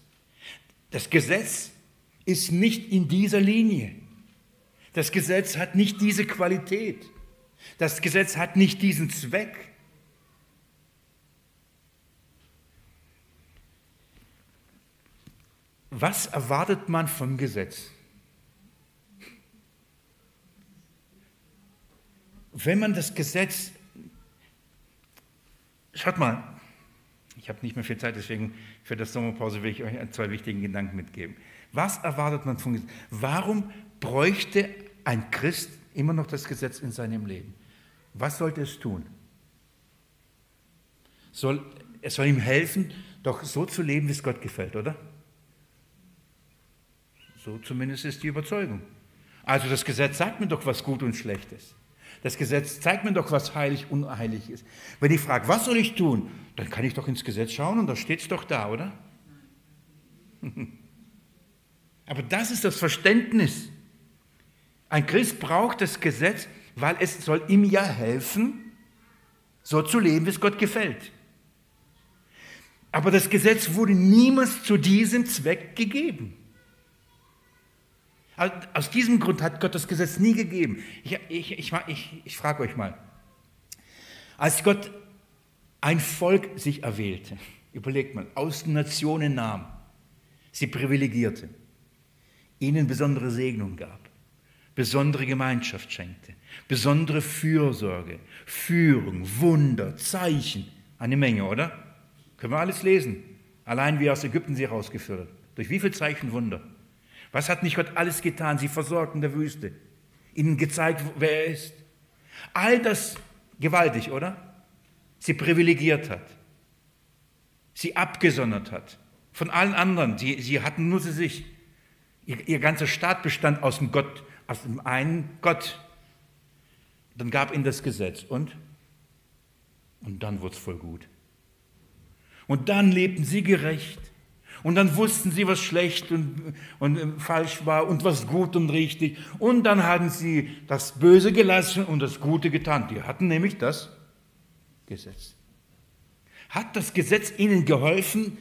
Das Gesetz ist nicht in dieser Linie. Das Gesetz hat nicht diese Qualität. Das Gesetz hat nicht diesen Zweck. Was erwartet man vom Gesetz? Wenn man das Gesetz, schaut mal, ich habe nicht mehr viel Zeit, deswegen für das Sommerpause will ich euch zwei wichtigen Gedanken mitgeben. Was erwartet man vom Gesetz? Warum bräuchte ein Christ immer noch das Gesetz in seinem Leben. Was sollte es tun? Soll, es soll ihm helfen, doch so zu leben, wie es Gott gefällt, oder? So zumindest ist die Überzeugung. Also das Gesetz sagt mir doch, was gut und schlecht ist. Das Gesetz zeigt mir doch, was heilig und unheilig ist. Wenn ich frage, was soll ich tun, dann kann ich doch ins Gesetz schauen und da steht es doch da, oder? Aber das ist das Verständnis. Ein Christ braucht das Gesetz, weil es soll ihm ja helfen, so zu leben, wie es Gott gefällt. Aber das Gesetz wurde niemals zu diesem Zweck gegeben. Aus diesem Grund hat Gott das Gesetz nie gegeben. Ich, ich, ich, ich, frage euch mal, als Gott ein Volk sich erwählte, überlegt mal, aus den Nationen nahm, sie privilegierte, ihnen besondere Segnung gab, besondere Gemeinschaft schenkte, besondere Fürsorge, Führung, Wunder, Zeichen, eine Menge, oder? Können wir alles lesen. Allein wie aus Ägypten sie herausgeführt. Durch wie viele Zeichen Wunder? Was hat nicht Gott alles getan? Sie versorgt in der Wüste. Ihnen gezeigt, wer er ist. All das gewaltig, oder? Sie privilegiert hat. Sie abgesondert hat. Von allen anderen. Sie, sie hatten nur sie sich. Ihr, ihr ganzer Staat bestand aus dem Gott, aus dem einen Gott. Dann gab ihnen das Gesetz und, und dann wurde es voll gut. Und dann lebten sie gerecht. Und dann wussten sie, was schlecht und, und falsch war und was gut und richtig. Und dann hatten sie das Böse gelassen und das Gute getan. Die hatten nämlich das Gesetz. Hat das Gesetz ihnen geholfen?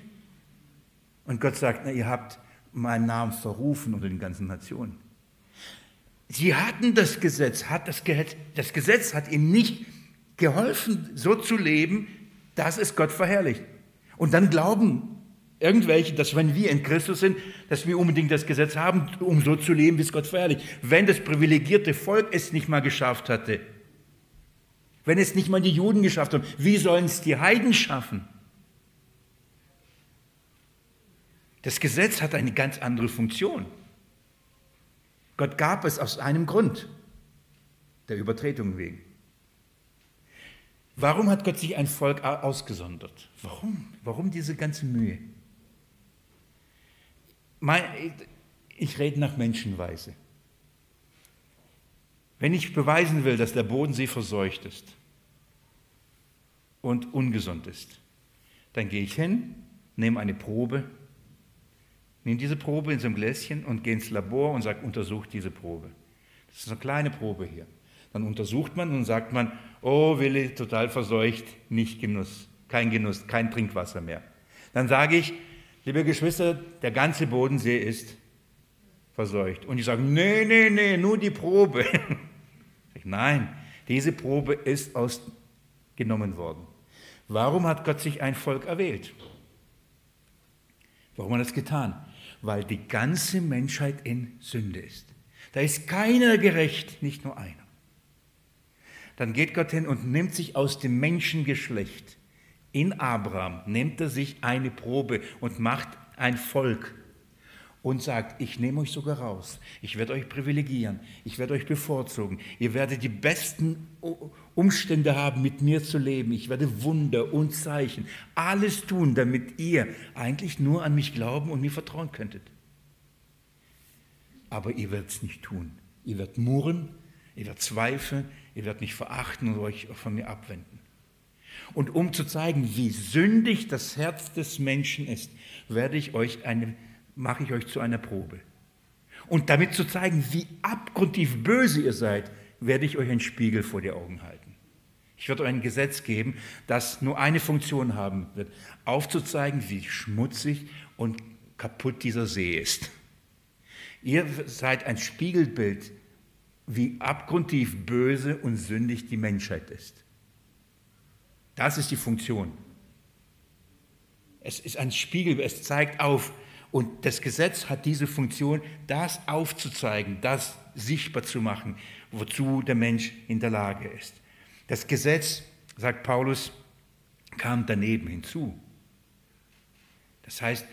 Und Gott sagt, na, ihr habt meinen Namen verrufen unter den ganzen Nationen. Sie hatten das Gesetz, hat das, Gesetz, das Gesetz hat ihnen nicht geholfen, so zu leben, dass es Gott verherrlicht. Und dann glauben irgendwelche, dass wenn wir in Christus sind, dass wir unbedingt das Gesetz haben, um so zu leben, wie es Gott verherrlicht. Wenn das privilegierte Volk es nicht mal geschafft hatte, wenn es nicht mal die Juden geschafft haben, wie sollen es die Heiden schaffen? Das Gesetz hat eine ganz andere Funktion. Gott gab es aus einem Grund, der Übertretung wegen. Warum hat Gott sich ein Volk ausgesondert? Warum? Warum diese ganze Mühe? Ich rede nach Menschenweise. Wenn ich beweisen will, dass der Bodensee verseucht ist und ungesund ist, dann gehe ich hin, nehme eine Probe, nehme diese Probe in so einem Gläschen und gehe ins Labor und sage, untersucht diese Probe. Das ist eine kleine Probe hier. Dann untersucht man und sagt man, oh Willi, total verseucht, nicht Genuss, kein Genuss, kein Trinkwasser mehr. Dann sage ich, liebe Geschwister, der ganze Bodensee ist verseucht. Und die sagen, nee, nee, nee, nur die Probe. Nein, diese Probe ist ausgenommen worden. Warum hat Gott sich ein Volk erwählt? Warum hat er das getan? Weil die ganze Menschheit in Sünde ist. Da ist keiner gerecht, nicht nur einer. Dann geht Gott hin und nimmt sich aus dem Menschengeschlecht, in Abraham, nimmt er sich eine Probe und macht ein Volk und sagt, ich nehme euch sogar raus, ich werde euch privilegieren, ich werde euch bevorzugen, ihr werdet die besten Umstände haben, mit mir zu leben, ich werde Wunder und Zeichen, alles tun, damit ihr eigentlich nur an mich glauben und mir vertrauen könntet. Aber ihr werdet es nicht tun. Ihr werdet murren, ihr werdet zweifeln, ihr werdet mich verachten und euch von mir abwenden. Und um zu zeigen, wie sündig das Herz des Menschen ist, werde ich euch eine mache ich euch zu einer Probe. Und damit zu zeigen, wie abgrundtief böse ihr seid, werde ich euch einen Spiegel vor die Augen halten. Ich werde euch ein Gesetz geben, das nur eine Funktion haben wird, aufzuzeigen, wie schmutzig und kaputt dieser See ist. Ihr seid ein Spiegelbild, wie abgrundtief böse und sündig die Menschheit ist. Das ist die Funktion. Es ist ein Spiegel, es zeigt auf, und das Gesetz hat diese Funktion, das aufzuzeigen, das sichtbar zu machen, wozu der Mensch in der Lage ist. Das Gesetz, sagt Paulus, kam daneben hinzu. Das heißt,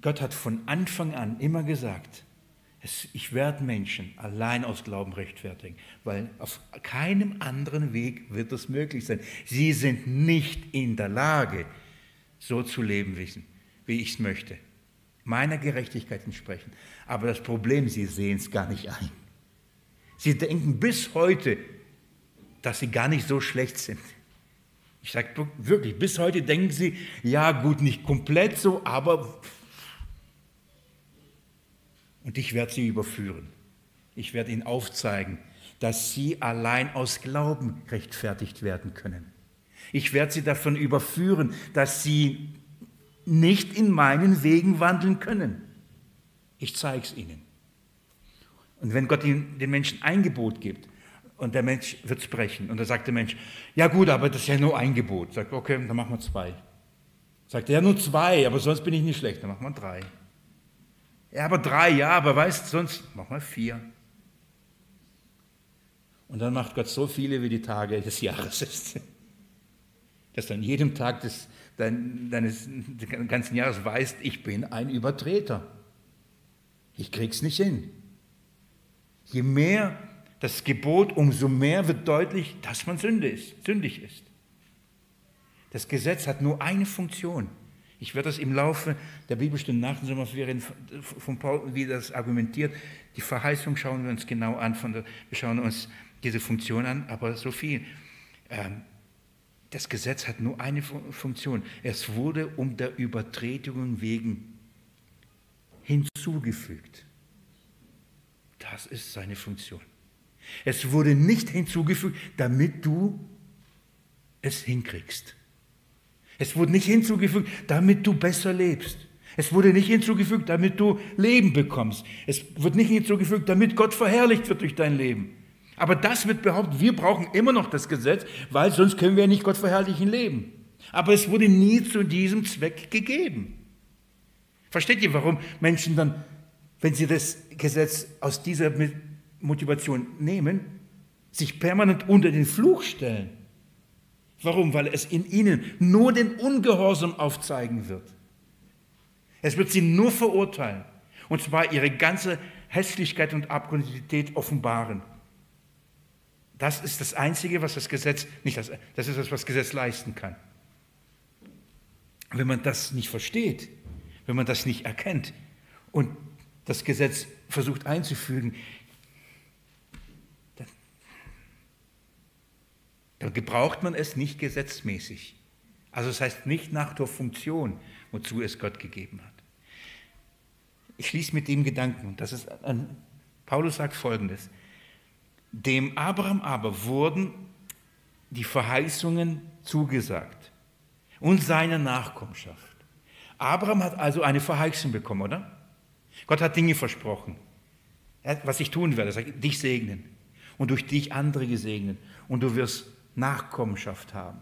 Gott hat von Anfang an immer gesagt, ich werde Menschen allein aus Glauben rechtfertigen, weil auf keinem anderen Weg wird das möglich sein. Sie sind nicht in der Lage, so zu leben, wie ich es möchte meiner Gerechtigkeit entsprechen. Aber das Problem, sie sehen es gar nicht ein. Sie denken bis heute, dass sie gar nicht so schlecht sind. Ich sage wirklich, bis heute denken sie, ja gut, nicht komplett so, aber... Und ich werde sie überführen. Ich werde ihnen aufzeigen, dass sie allein aus Glauben rechtfertigt werden können. Ich werde sie davon überführen, dass sie nicht in meinen Wegen wandeln können. Ich zeige es ihnen. Und wenn Gott den Menschen ein Gebot gibt und der Mensch wird es brechen und da sagt der Mensch, ja gut, aber das ist ja nur ein Gebot. Sagt, okay, dann machen wir zwei. Sagt er, ja nur zwei, aber sonst bin ich nicht schlecht, dann machen wir drei. Ja, aber drei, ja, aber weißt, sonst machen wir vier. Und dann macht Gott so viele, wie die Tage des Jahres ist. Dass du an jedem Tag des, deines ganzen Jahres weißt, ich bin ein Übertreter. Ich krieg's nicht hin. Je mehr das Gebot, umso mehr wird deutlich, dass man Sünde ist, sündig ist. Das Gesetz hat nur eine Funktion. Ich werde das im Laufe der Bibelstunde nach den Sommerferien von Paul, wie das argumentiert. Die Verheißung schauen wir uns genau an. Der, wir schauen uns diese Funktion an, aber so viel. Ähm, das Gesetz hat nur eine Funktion. Es wurde um der Übertretungen wegen hinzugefügt. Das ist seine Funktion. Es wurde nicht hinzugefügt, damit du es hinkriegst. Es wurde nicht hinzugefügt, damit du besser lebst. Es wurde nicht hinzugefügt, damit du Leben bekommst. Es wird nicht hinzugefügt, damit Gott verherrlicht wird durch dein Leben. Aber das wird behauptet, wir brauchen immer noch das Gesetz, weil sonst können wir nicht Gott verherrlichen leben. Aber es wurde nie zu diesem Zweck gegeben. Versteht ihr, warum Menschen dann, wenn sie das Gesetz aus dieser Motivation nehmen, sich permanent unter den Fluch stellen? Warum? Weil es in ihnen nur den Ungehorsam aufzeigen wird. Es wird sie nur verurteilen. Und zwar ihre ganze Hässlichkeit und Abgrundität offenbaren. Das ist das Einzige, was das Gesetz, nicht das, das ist das, was das Gesetz leisten kann. Wenn man das nicht versteht, wenn man das nicht erkennt und das Gesetz versucht einzufügen, dann gebraucht man es nicht gesetzmäßig. Also das heißt nicht nach der Funktion, wozu es Gott gegeben hat. Ich schließe mit dem Gedanken, das ist, Paulus sagt folgendes, dem Abraham aber wurden die Verheißungen zugesagt und seine Nachkommenschaft. Abraham hat also eine Verheißung bekommen, oder? Gott hat Dinge versprochen. Was ich tun werde, sagt, dich segnen und durch dich andere gesegnen und du wirst Nachkommenschaft haben,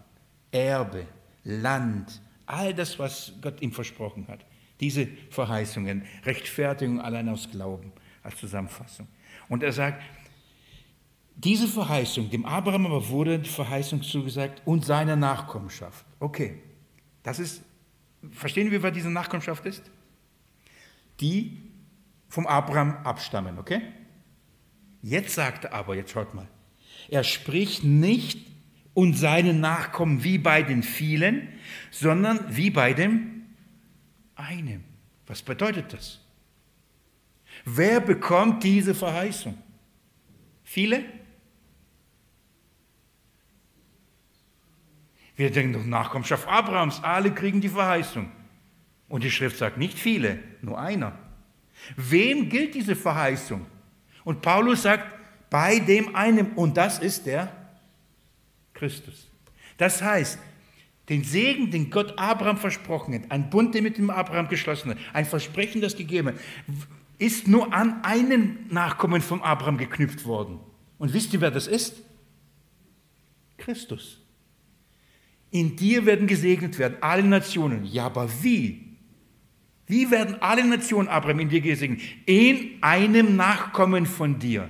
Erbe, Land, all das, was Gott ihm versprochen hat. Diese Verheißungen, Rechtfertigung allein aus Glauben als Zusammenfassung. Und er sagt, diese Verheißung, dem Abraham aber wurde die Verheißung zugesagt und seiner Nachkommenschaft. Okay, das ist, verstehen wir, was diese Nachkommenschaft ist? Die vom Abraham abstammen, okay? Jetzt sagt er aber, jetzt schaut mal, er spricht nicht und seine Nachkommen wie bei den vielen, sondern wie bei dem einen. Was bedeutet das? Wer bekommt diese Verheißung? Viele? Wir denken doch Nachkommenschaft Abrahams, alle kriegen die Verheißung. Und die Schrift sagt nicht viele, nur einer. Wem gilt diese Verheißung? Und Paulus sagt, bei dem einen, und das ist der Christus. Das heißt, den Segen, den Gott Abraham versprochen hat, ein Bund, der mit dem Abraham geschlossen hat, ein Versprechen, das gegeben hat, ist nur an einen Nachkommen von Abraham geknüpft worden. Und wisst ihr, wer das ist? Christus. In dir werden gesegnet werden alle Nationen. Ja, aber wie? Wie werden alle Nationen, Abraham, in dir gesegnet? In einem Nachkommen von dir.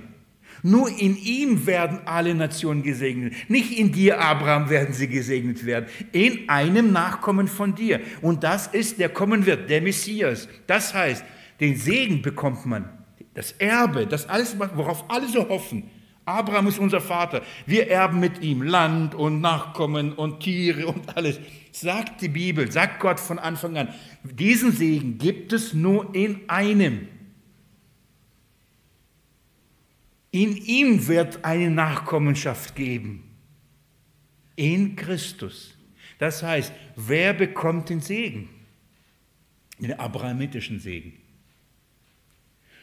Nur in ihm werden alle Nationen gesegnet. Nicht in dir, Abraham, werden sie gesegnet werden. In einem Nachkommen von dir. Und das ist, der kommen wird, der Messias. Das heißt, den Segen bekommt man. Das Erbe, das alles, worauf alle so hoffen. Abraham ist unser Vater. Wir erben mit ihm Land und Nachkommen und Tiere und alles. Sagt die Bibel, sagt Gott von Anfang an, diesen Segen gibt es nur in einem. In ihm wird eine Nachkommenschaft geben. In Christus. Das heißt, wer bekommt den Segen? Den abrahamitischen Segen.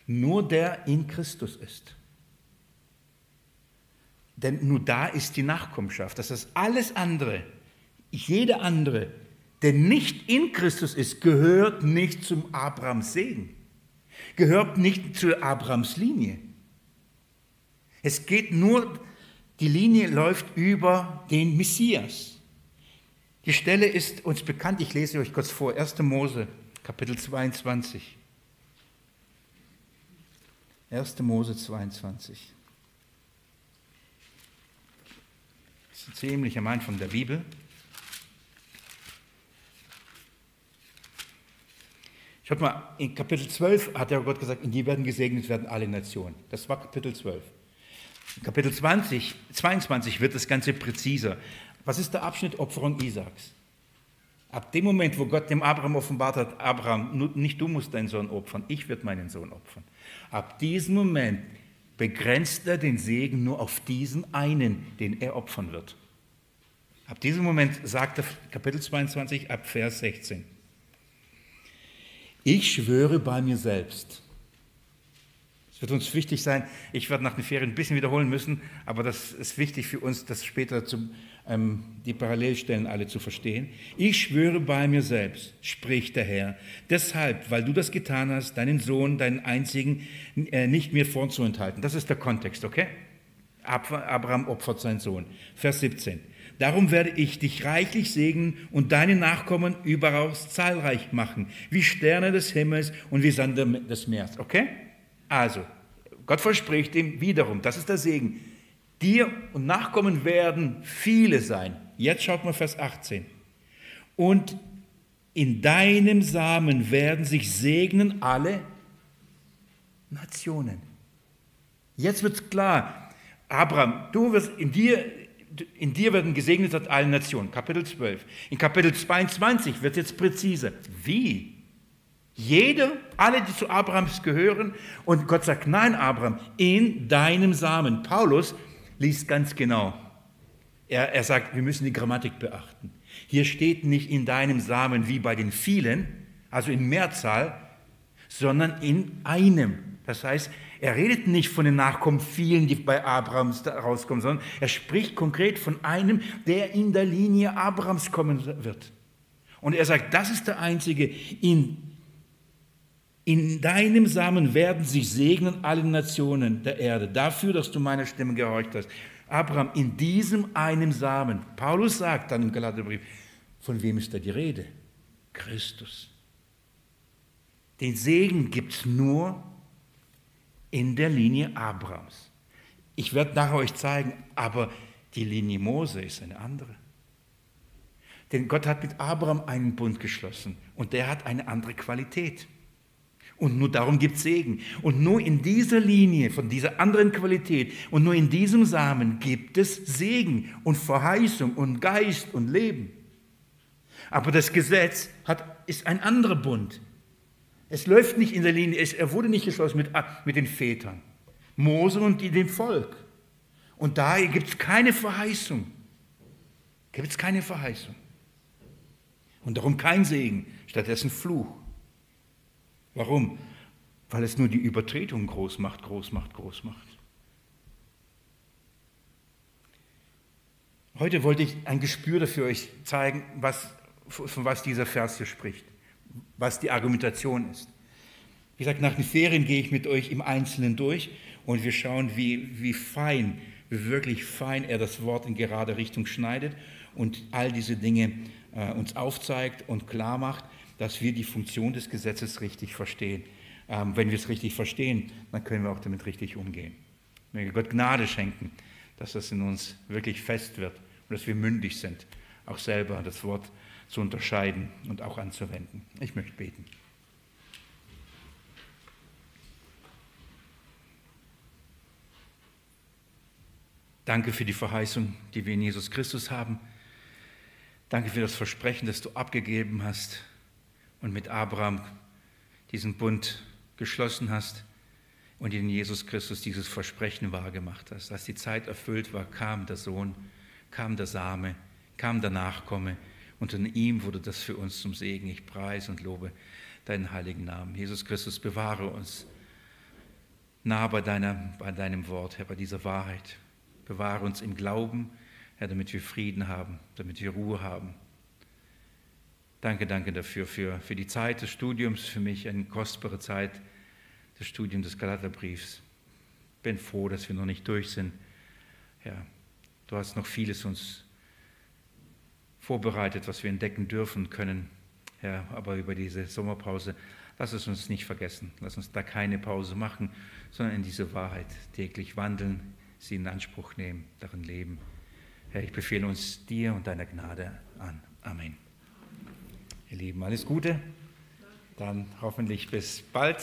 Nur der in Christus ist. Denn nur da ist die Nachkommenschaft. Das ist alles andere, jeder andere, der nicht in Christus ist, gehört nicht zum Abrahams Segen, gehört nicht zur Abrahams Linie. Es geht nur, die Linie läuft über den Messias. Die Stelle ist uns bekannt, ich lese euch kurz vor, 1. Mose, Kapitel 22. 1. Mose 22. ziemlich am Anfang der Bibel. Schaut mal, in Kapitel 12 hat der Gott gesagt, in die werden gesegnet werden alle Nationen. Das war Kapitel 12. Kapitel 20, 22 wird das Ganze präziser. Was ist der Abschnitt Opferung Isaaks? Ab dem Moment, wo Gott dem Abraham offenbart hat, Abraham, nicht du musst deinen Sohn opfern, ich werde meinen Sohn opfern. Ab diesem Moment begrenzt er den Segen nur auf diesen einen, den er opfern wird. Ab diesem Moment sagt er Kapitel 22 ab Vers 16. Ich schwöre bei mir selbst. Es wird uns wichtig sein, ich werde nach den Ferien ein bisschen wiederholen müssen, aber das ist wichtig für uns, das später zum, ähm, die Parallelstellen alle zu verstehen. Ich schwöre bei mir selbst, spricht der Herr, deshalb, weil du das getan hast, deinen Sohn, deinen einzigen, äh, nicht mir vorzuenthalten. Das ist der Kontext, okay? Abraham opfert seinen Sohn. Vers 17. Darum werde ich dich reichlich segnen und deine Nachkommen überaus zahlreich machen, wie Sterne des Himmels und wie Sande des Meeres. Okay? Also, Gott verspricht ihm wiederum, das ist der Segen. Dir und Nachkommen werden viele sein. Jetzt schaut mal Vers 18. Und in deinem Samen werden sich segnen alle Nationen. Jetzt wird klar, Abraham, du wirst in dir, in dir werden gesegnet alle Nationen. Kapitel 12. In Kapitel 22 wird jetzt präziser. Wie? Jeder, alle, die zu Abrahams gehören. Und Gott sagt, nein, Abraham, in deinem Samen. Paulus liest ganz genau. Er, er sagt, wir müssen die Grammatik beachten. Hier steht nicht in deinem Samen wie bei den vielen, also in Mehrzahl, sondern in einem. Das heißt, er redet nicht von den Nachkommen vielen, die bei Abrahams rauskommen, sondern er spricht konkret von einem, der in der Linie Abrahams kommen wird. Und er sagt, das ist der einzige, in, in deinem Samen werden sich segnen alle Nationen der Erde, dafür, dass du meiner Stimme gehorcht hast. Abraham, in diesem einem Samen. Paulus sagt dann im Galaterbrief, von wem ist da die Rede? Christus. Den Segen gibt es nur in der Linie Abrahams. Ich werde nachher euch zeigen, aber die Linie Mose ist eine andere. Denn Gott hat mit Abraham einen Bund geschlossen und der hat eine andere Qualität. Und nur darum gibt es Segen. Und nur in dieser Linie, von dieser anderen Qualität und nur in diesem Samen gibt es Segen und Verheißung und Geist und Leben. Aber das Gesetz hat, ist ein anderer Bund. Es läuft nicht in der Linie, es, er wurde nicht geschlossen mit, mit den Vätern, Mose und dem Volk. Und da gibt es keine Verheißung. Gibt es keine Verheißung. Und darum kein Segen, stattdessen Fluch. Warum? Weil es nur die Übertretung groß macht, groß macht, groß macht. Heute wollte ich ein Gespür dafür euch zeigen, was, von was dieser Vers hier spricht, was die Argumentation ist. Wie gesagt, nach den Ferien gehe ich mit euch im Einzelnen durch und wir schauen, wie, wie fein, wie wirklich fein er das Wort in gerade Richtung schneidet und all diese Dinge äh, uns aufzeigt und klar macht dass wir die Funktion des Gesetzes richtig verstehen. Ähm, wenn wir es richtig verstehen, dann können wir auch damit richtig umgehen. Möge Gott Gnade schenken, dass das in uns wirklich fest wird und dass wir mündig sind, auch selber das Wort zu unterscheiden und auch anzuwenden. Ich möchte beten. Danke für die Verheißung, die wir in Jesus Christus haben. Danke für das Versprechen, das du abgegeben hast und mit Abraham diesen Bund geschlossen hast und in Jesus Christus dieses Versprechen wahrgemacht hast. Als die Zeit erfüllt war, kam der Sohn, kam der Same, kam der Nachkomme und in ihm wurde das für uns zum Segen. Ich preise und lobe deinen heiligen Namen. Jesus Christus, bewahre uns nah bei, deiner, bei deinem Wort, Herr, bei dieser Wahrheit. Bewahre uns im Glauben, Herr, damit wir Frieden haben, damit wir Ruhe haben Danke, danke dafür, für, für die Zeit des Studiums, für mich eine kostbare Zeit des Studiums des Galaterbriefs. Bin froh, dass wir noch nicht durch sind. Ja, du hast noch vieles uns vorbereitet, was wir entdecken dürfen können. Ja, aber über diese Sommerpause, lass es uns nicht vergessen. Lass uns da keine Pause machen, sondern in diese Wahrheit täglich wandeln, sie in Anspruch nehmen, darin leben. Herr, ich befehle uns dir und deiner Gnade an. Amen. Ihr Lieben, alles Gute. Dann hoffentlich bis bald.